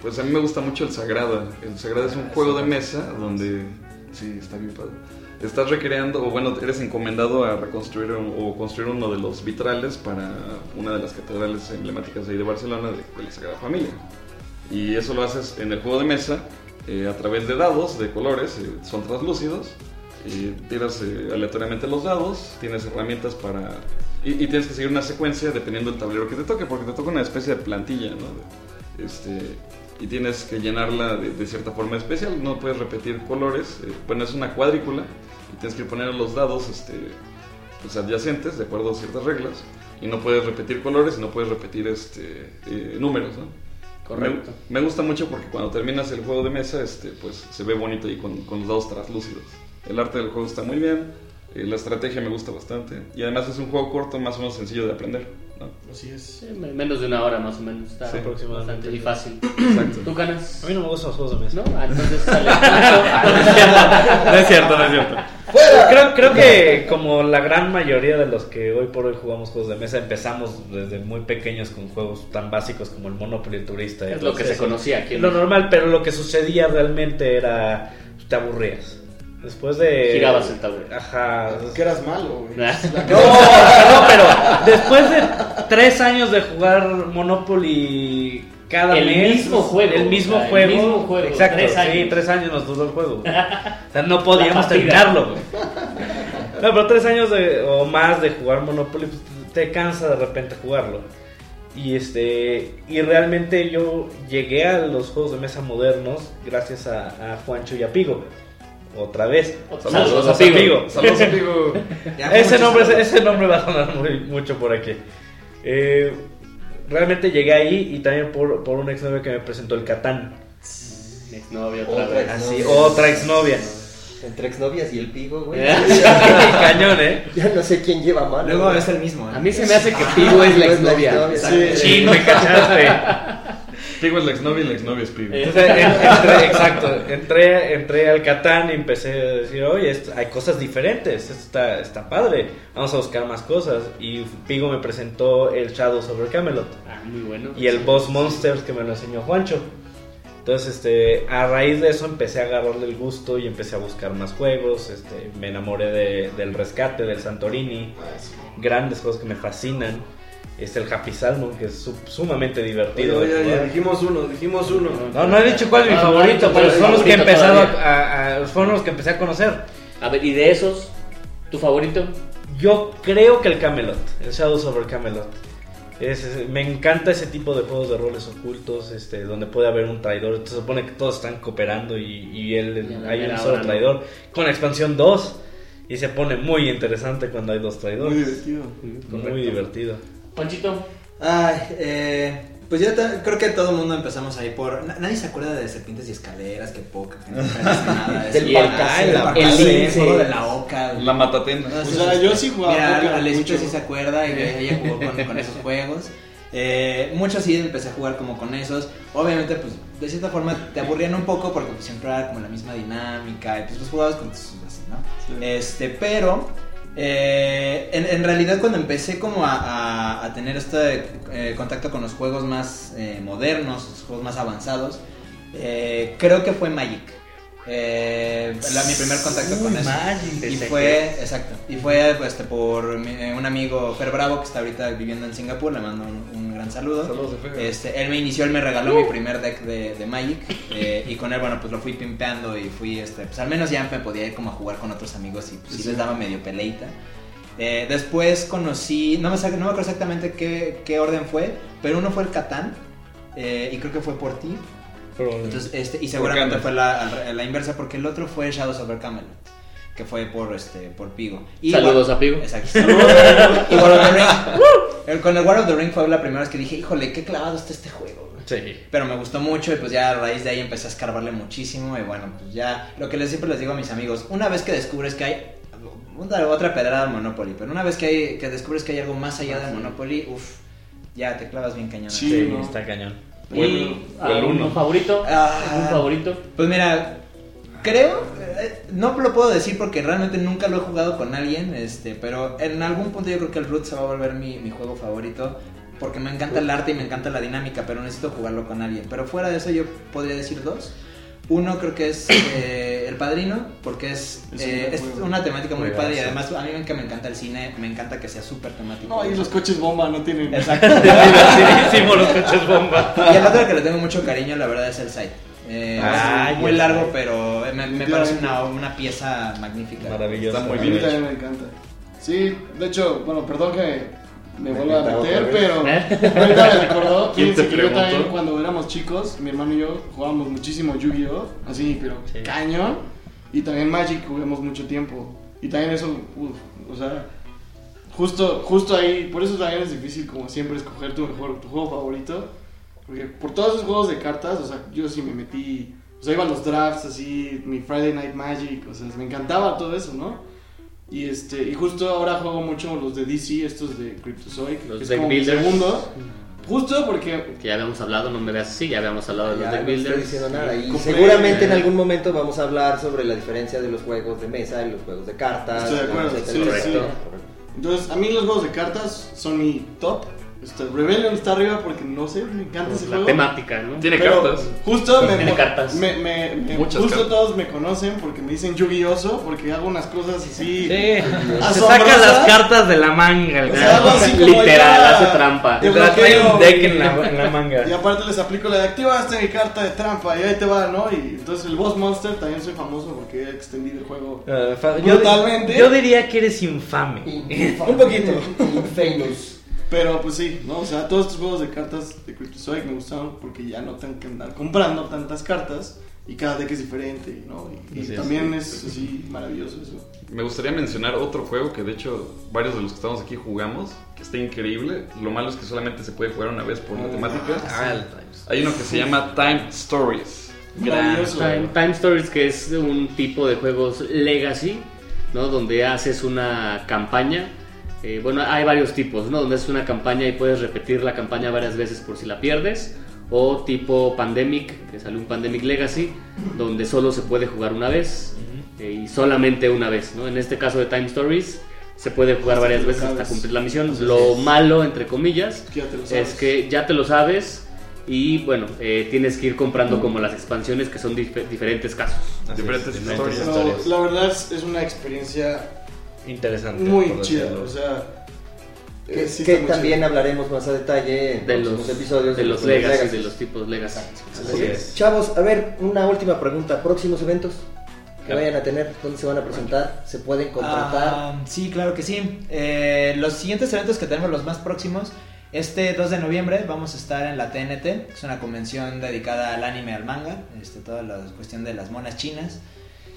Pues a mí me gusta mucho el Sagrada. El Sagrada es un juego de mesa donde... Sí, está bien padre. Estás recreando, o bueno, eres encomendado a reconstruir o construir uno de los vitrales para una de las catedrales emblemáticas de ahí de Barcelona, de, de la Sagrada Familia. Y eso lo haces en el juego de mesa eh, a través de dados de colores, eh, son translúcidos. Tiras eh, aleatoriamente los dados, tienes herramientas para... Y, y tienes que seguir una secuencia dependiendo del tablero que te toque, porque te toca una especie de plantilla, ¿no? Este, y tienes que llenarla de, de cierta forma especial, no puedes repetir colores, eh, bueno, es una cuadrícula y tienes que poner los dados este, pues, adyacentes de acuerdo a ciertas reglas y no puedes repetir colores y no puedes repetir este, eh, números, ¿no? Correcto. Me, me gusta mucho porque cuando terminas el juego de mesa, este, pues se ve bonito ahí con, con los dados translúcidos. El arte del juego está muy bien, eh, la estrategia me gusta bastante y además es un juego corto, más o menos sencillo de aprender. ¿No? Así es. Sí, me- menos de una hora más o menos. Está Sí, aproximadamente. bastante y fácil. Exacto. ¿Tú ganas? A mí no me gustan los juegos de mesa. ¿No? Ah, entonces sale. No es cierto, no es cierto. Creo, creo que como la gran mayoría de los que hoy por hoy jugamos juegos de mesa, empezamos desde muy pequeños con juegos tan básicos como el Monopoly, el turista. Es lo que se conocía aquí Lo normal, pero lo que sucedía realmente era, te aburrías. Después de... Girabas el tablero. Ajá. Que eras malo, güey. No, no, pero después de tres años de jugar Monopoly cada El mes, mismo juego, el mismo o sea, el juego, mismo juego, exacto, tres sí, años. tres años nos duró el juego. güey. O sea, no podíamos terminarlo. güey. No, pero tres años de- o más de jugar Monopoly, pues, te cansa de repente jugarlo. Y este y realmente yo llegué a los juegos de mesa modernos gracias a, a Juancho y a Pigo. Otra vez. Saludos a Pigo. Saludos, amigo. Ya, Ese nombre, saludos. ese nombre va a sonar muy, mucho por aquí. Eh, realmente llegué ahí y también por, por un exnovio que me presentó el Catán. Exnovia otra Otra vez. Así, otra exnovia. Entre exnovias y el pigo, güey. Cañón, ¿eh? Ya no sé quién lleva mano. Luego güey. es el mismo. ¿eh? A mí se me hace que Pigo es la exnovia. Sí. Sí, me cachaste. Pigo es la exnovia y la exnovia es Pigo. Entonces, en- entré, exacto, entré, entré al Catán y empecé a decir, oye, esto- hay cosas diferentes, esto está, está padre, vamos a buscar más cosas. Y Pigo me presentó el Shadows over Camelot Ah, muy bueno. y el Boss Monsters que me lo enseñó Juancho. Entonces, este, a raíz de eso empecé a agarrarle el gusto y empecé a buscar más juegos. Este, me enamoré de- del rescate, del Santorini, grandes juegos que me fascinan. Este, el Happy Salmon, que es su- sumamente Oye, divertido. oye, oye, jugar. dijimos uno, dijimos uno. No, no he dicho cuál es mi No, he favorito, pero es son los que empezado a, a- a- fueron los que empecé a conocer. A ver, y de esos, ¿tu favorito? Yo creo que el Camelot, el Shadows over Camelot. Es- es- me encanta ese tipo de juegos de roles ocultos, este, donde puede haber un traidor. Se supone que todos están cooperando y, y él, hay un solo no. traidor. Con la expansión 2, y se pone muy interesante cuando hay dos Muy traidores. divertido. Muy divertido. Panchito. Ay, eh, pues yo creo que todo el mundo empezamos ahí por. na- nadie se acuerda de serpientes y escaleras, que poca, dice nada. Del. Parcasé, Ah, el el el juego de la oca. La matatena. No, O sea, sí, yo sí. jugaba Mira, Alecito mucho. sí se acuerda y ella jugó con, con esos juegos. Eh, muchos sí empecé a jugar como con esos. Obviamente, pues de cierta forma te aburrían un poco porque pues, siempre era como la misma dinámica y pues, pues jugabas con tus así, ¿no? Sí. Este, pero eh, en, realidad cuando empecé como a, tener este eh, contacto con los juegos más eh, modernos, los juegos más avanzados, creo que fue Magic. Eh, la- mi primer contacto con eso. Y fue, exacto, y fue pues, este, por mi- eh, un amigo Fer Bravo que está ahorita viviendo en Singapur, le mando un, un gran saludo. Saludos de Fer. Este, él me inició, él me regaló mi primer deck de, de Magic eh, y con él, bueno, pues lo fui pimpeando y fui, este, pues al menos ya me podía ir como a jugar con otros amigos y pues, sí, les daba medio peleita. Eh, después conocí, no me, no me acuerdo exactamente qué, qué orden fue, pero uno fue el Catán eh, y creo que fue por ti. Entonces, este, y seguramente fue la, inversa porque el otro fue Shadows over Camelot, que fue por este por Pigo. Y Saludos War- a Pigo. Exacto. y War of the Ring. El- con el War of the Ring fue la primera vez que dije, híjole, qué clavado está este juego. güey". Sí. Pero me gustó mucho y pues ya a raíz de ahí empecé a escarbarle muchísimo y bueno, pues ya lo que les siempre les digo a mis amigos, una vez que descubres que hay otra, otra pedrada al Monopoly, pero una vez que, hay, que descubres que hay algo más allá del Monopoly, uff, ya te clavas bien cañón. Sí. Sí, ¿no? está cañón. ¿Y O el- o el uno. favorito? Ah. ¿Algún favorito? Pues mira, creo, eh, no lo puedo decir porque realmente nunca lo he jugado con alguien, este, pero en algún punto yo creo que el Root se va a volver mi, mi juego favorito. Porque me encanta el arte y me encanta la dinámica, pero necesito jugarlo con alguien. Pero fuera de eso yo podría decir dos. Uno creo que es eh, El Padrino, porque es, Es eh, es una temática muy padre y además a mí que me encanta el cine, me encanta que sea súper temático. No, y los coches bomba no tienen. Exacto. sí, los coches bomba. Y el otro que le tengo mucho cariño, la verdad, es el site. Eh, Ah, es muy largo, pero me, me parece una, una pieza magnífica. Maravilloso. Está muy A bien mí también me encanta. Sí, de hecho, bueno, perdón que me Me vuelva a meter, pero ahorita me recordó. ¿Quién Fíjense te que yo también cuando éramos chicos, mi hermano y yo jugábamos muchísimo Yu-Gi-Oh! Así, pero Sí. cañón. Y también Magic jugamos mucho tiempo. Y también eso, uf, o sea, justo, justo ahí, por eso también es difícil como siempre escoger tu mejor, tu juego favorito. Porque por todos esos juegos de cartas, o sea, yo sí me metí, o sea, iban los drafts así, mi Friday Night Magic, o sea, me encantaba todo eso, ¿no? Y este, y justo ahora juego mucho los de DC, estos de Cryptozoic, Los que es deck como mi builders. segundo. Justo porque Que ya habíamos hablado, no me veas así, ya habíamos hablado de los Ya deck no estoy builders. diciendo nada. Y Compré- seguramente en algún momento vamos a hablar sobre la diferencia de los juegos de mesa y los juegos de cartas. Estoy de acuerdo, etcétera, sí, etcétera. sí. Entonces, a mí los juegos de cartas son mi top. Este, Rebellion está arriba porque no sé, me encanta ese La juego. temática, ¿no? Tiene Pero cartas. Justo me, Tiene cartas. me, me- me- Muchas justo cartas. todos me conocen porque me dicen Yu-Gi-Oh! porque hago unas cosas así. Sí. Se saca las cartas de la manga. el O sea, algo así como Literal, ya- hace trampa. Te trae un deck en la, en la manga. Y aparte les aplico la de activaste mi carta de trampa y ahí te va, ¿no? Y entonces el Boss Monster también soy famoso porque he extendido el juego. Fa- yo, diría que eres infame. Un poquito. Infamous. Pero pues sí, ¿no? O sea, todos estos juegos de cartas de Cryptozoic me gustaron porque ya no tengo que andar comprando tantas cartas y cada deck es diferente, ¿no? Y, y Así es. también es así maravilloso eso. Me gustaría mencionar otro juego que de hecho varios de los que estamos aquí jugamos, que está increíble. Lo malo es que solamente se puede jugar una vez por la temática. Hay uno que se llama Time Stories. Maravilloso. Time, Time Stories, que es un tipo de juegos legacy, ¿no? Donde haces una campaña. Eh, bueno, hay varios tipos, ¿no? Donde es una campaña y puedes repetir la campaña varias veces por si la pierdes. O tipo Pandemic, que salió un Pandemic Legacy, donde solo se puede jugar una vez eh, y solamente una vez, ¿no? En este caso de Time Stories se puede jugar varias veces hasta cumplir la misión. Lo malo, entre comillas, es que ya te lo sabes y bueno, eh, tienes que ir comprando como las expansiones que son dif- diferentes casos. Así Diferentes es, historias. No, la verdad es, es una experiencia Interesante. muy decirlo. o sea... Que, eh, sí que también chido. hablaremos más a detalle en De los, episodios de los los legacy, legacies. de los tipos legacy. Así es. Chavos, a ver, una última pregunta. ¿Próximos eventos que vayan a tener? ¿Dónde se van a presentar? ¿Se pueden contratar? Ah, sí, claro que sí. Eh, los siguientes eventos que tenemos, los más próximos, este 2 de noviembre vamos a estar en la TNT, es una convención dedicada al anime, al manga, este, toda la cuestión de las monas chinas.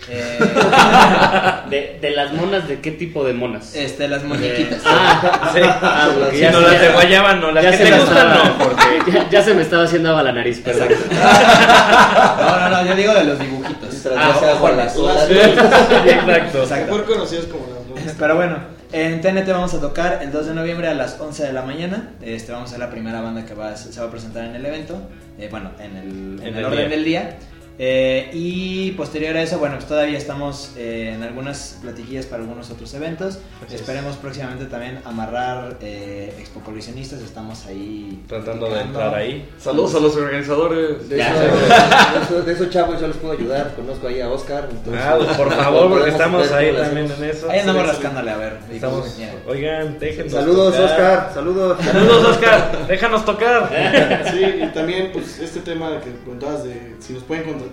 Eh, De, de las monas, ¿de qué tipo de monas? este, las muñequitas. Ah, Sí. ah, porque Si ya no se- las de ya- guayaba, no. Las ya que se te me gustan, estaba- no. Porque... ya, ya se me estaba haciendo agua la nariz, perdón. No, no, no, yo digo de los dibujitos. Ah, ya sea ojo, las-. Exacto. Conocidas como las lunas. Pero bueno, en TNT vamos a tocar el 2 de noviembre a las 11 de la mañana. Este, vamos a ser la primera banda que va, a- se va a presentar en el evento. Eh, bueno, en el, en En el el orden día. del día. Eh, y posterior a eso, bueno, pues todavía estamos eh, en algunas platillillas para algunos otros eventos. Así es. Esperemos próximamente también amarrar eh, Expo Colisionistas. Estamos ahí Tratando de entrar ahí. Saludos a los organizadores. De, eso, de, eso, de eso, chavos, yo les puedo ayudar. Conozco ahí a Oscar. entonces- Ah, pues, por favor, porque estamos ahí también en eso. Ahí andamos rascándole, a ver. Estamos, Mira. oigan, déjenos Saludos, tocar. Oscar. Saludos. Saludos, Oscar. Déjanos tocar. Sí, y también pues este tema que preguntabas de si nos pueden contratar,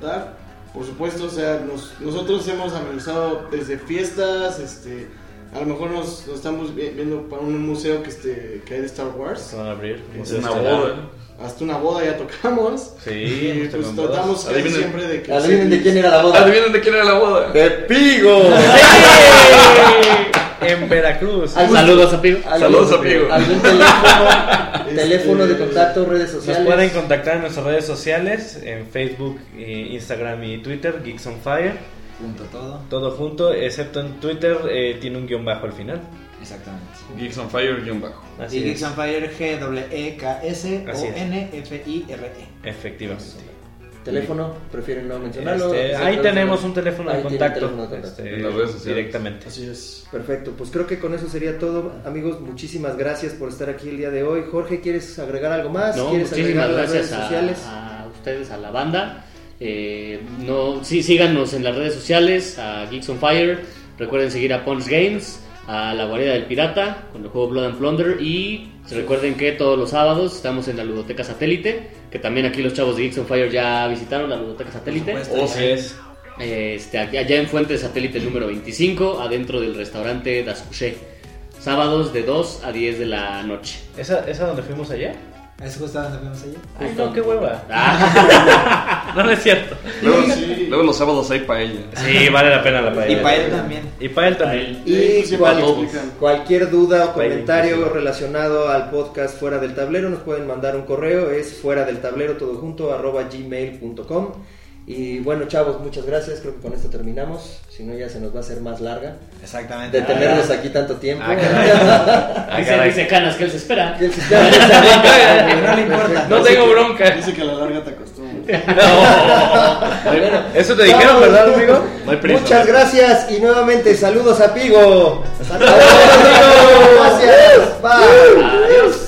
por supuesto, o sea, nos- nosotros hemos amenazado desde fiestas, este, a lo mejor nos, nos estamos vi- viendo para un museo que este que hay de Star Wars, Se van a abrir. Es una boda. hasta una boda ya tocamos. Sí, y pues tratamos casi siempre de que Adivinen de quién era la boda. Adivinen de quién era la boda. De Pigo. En Veracruz. Saludos, amigo. algún- Saludos, amigo. Algún teléfono, Este- teléfono de contacto, redes Nos sociales. pueden contactar en nuestras redes sociales, en Facebook, eh, Instagram y Twitter, Geeks on Fire, Punto todo. todo junto, excepto en Twitter eh, tiene un guion bajo al final. Exactamente. Geeks on Fire guion bajo. Así y Geeks on Fire G W E K S O. N F I R E. efectivamente. Teléfono, prefieren no mencionarlo. Este, ahí tenemos un teléfono de contacto, teléfono de contacto. este, En las redes sociales. directamente. Así es. Perfecto, pues creo que con eso sería todo, amigos. Muchísimas gracias por estar aquí el día de hoy. Jorge, ¿quieres agregar algo más? No, ¿Quieres muchísimas agregar las gracias redes a, sociales? a ustedes, a la banda. Eh, no, sí, síganos en las redes sociales, a Geeks on Fire. Recuerden seguir a Punch Games, a La Guarida del Pirata, con el juego Blood and Plunder. Y recuerden que todos los sábados estamos en la Ludoteca Satélite, que también aquí los chavos de Geeks on Fire ya visitaron la Ludoteca Satélite. Supuesto. Así es. Este, aquí- allá en Fuente Satélite número 25, adentro del restaurante Das Couché. Sábados de 2 a 10 de la noche. ¿Esa, ¿Esa donde fuimos allá? ¿Es justo donde fuimos allá? Ay, no, qué hueva. Ah, No, no es cierto. Luego, Sí. luego los sábados hay paella. Sí, vale la pena la paella. Y él también. Y para él también. Y cual- cualquier duda o comentario relacionado al podcast Fuera del Tablero nos pueden mandar un correo, es fuera del tablero todo junto arroba gmail.com y bueno chavos, muchas gracias, creo que con esto terminamos, si no ya se nos va a hacer más larga Exactamente. de tenerlos aquí tanto tiempo. Ah, caray. Ah, dice, caray. dice Canas que él se espera. Que se. No le importa. No tengo bronca. Dice que a la larga te acostumbras. Bueno, Eso te dijeron, vamos. ¿verdad, amigo? No hay prisa. Muchas gracias y nuevamente saludos a Pigo. Saludos, Pigo. Gracias. Bye. Adiós.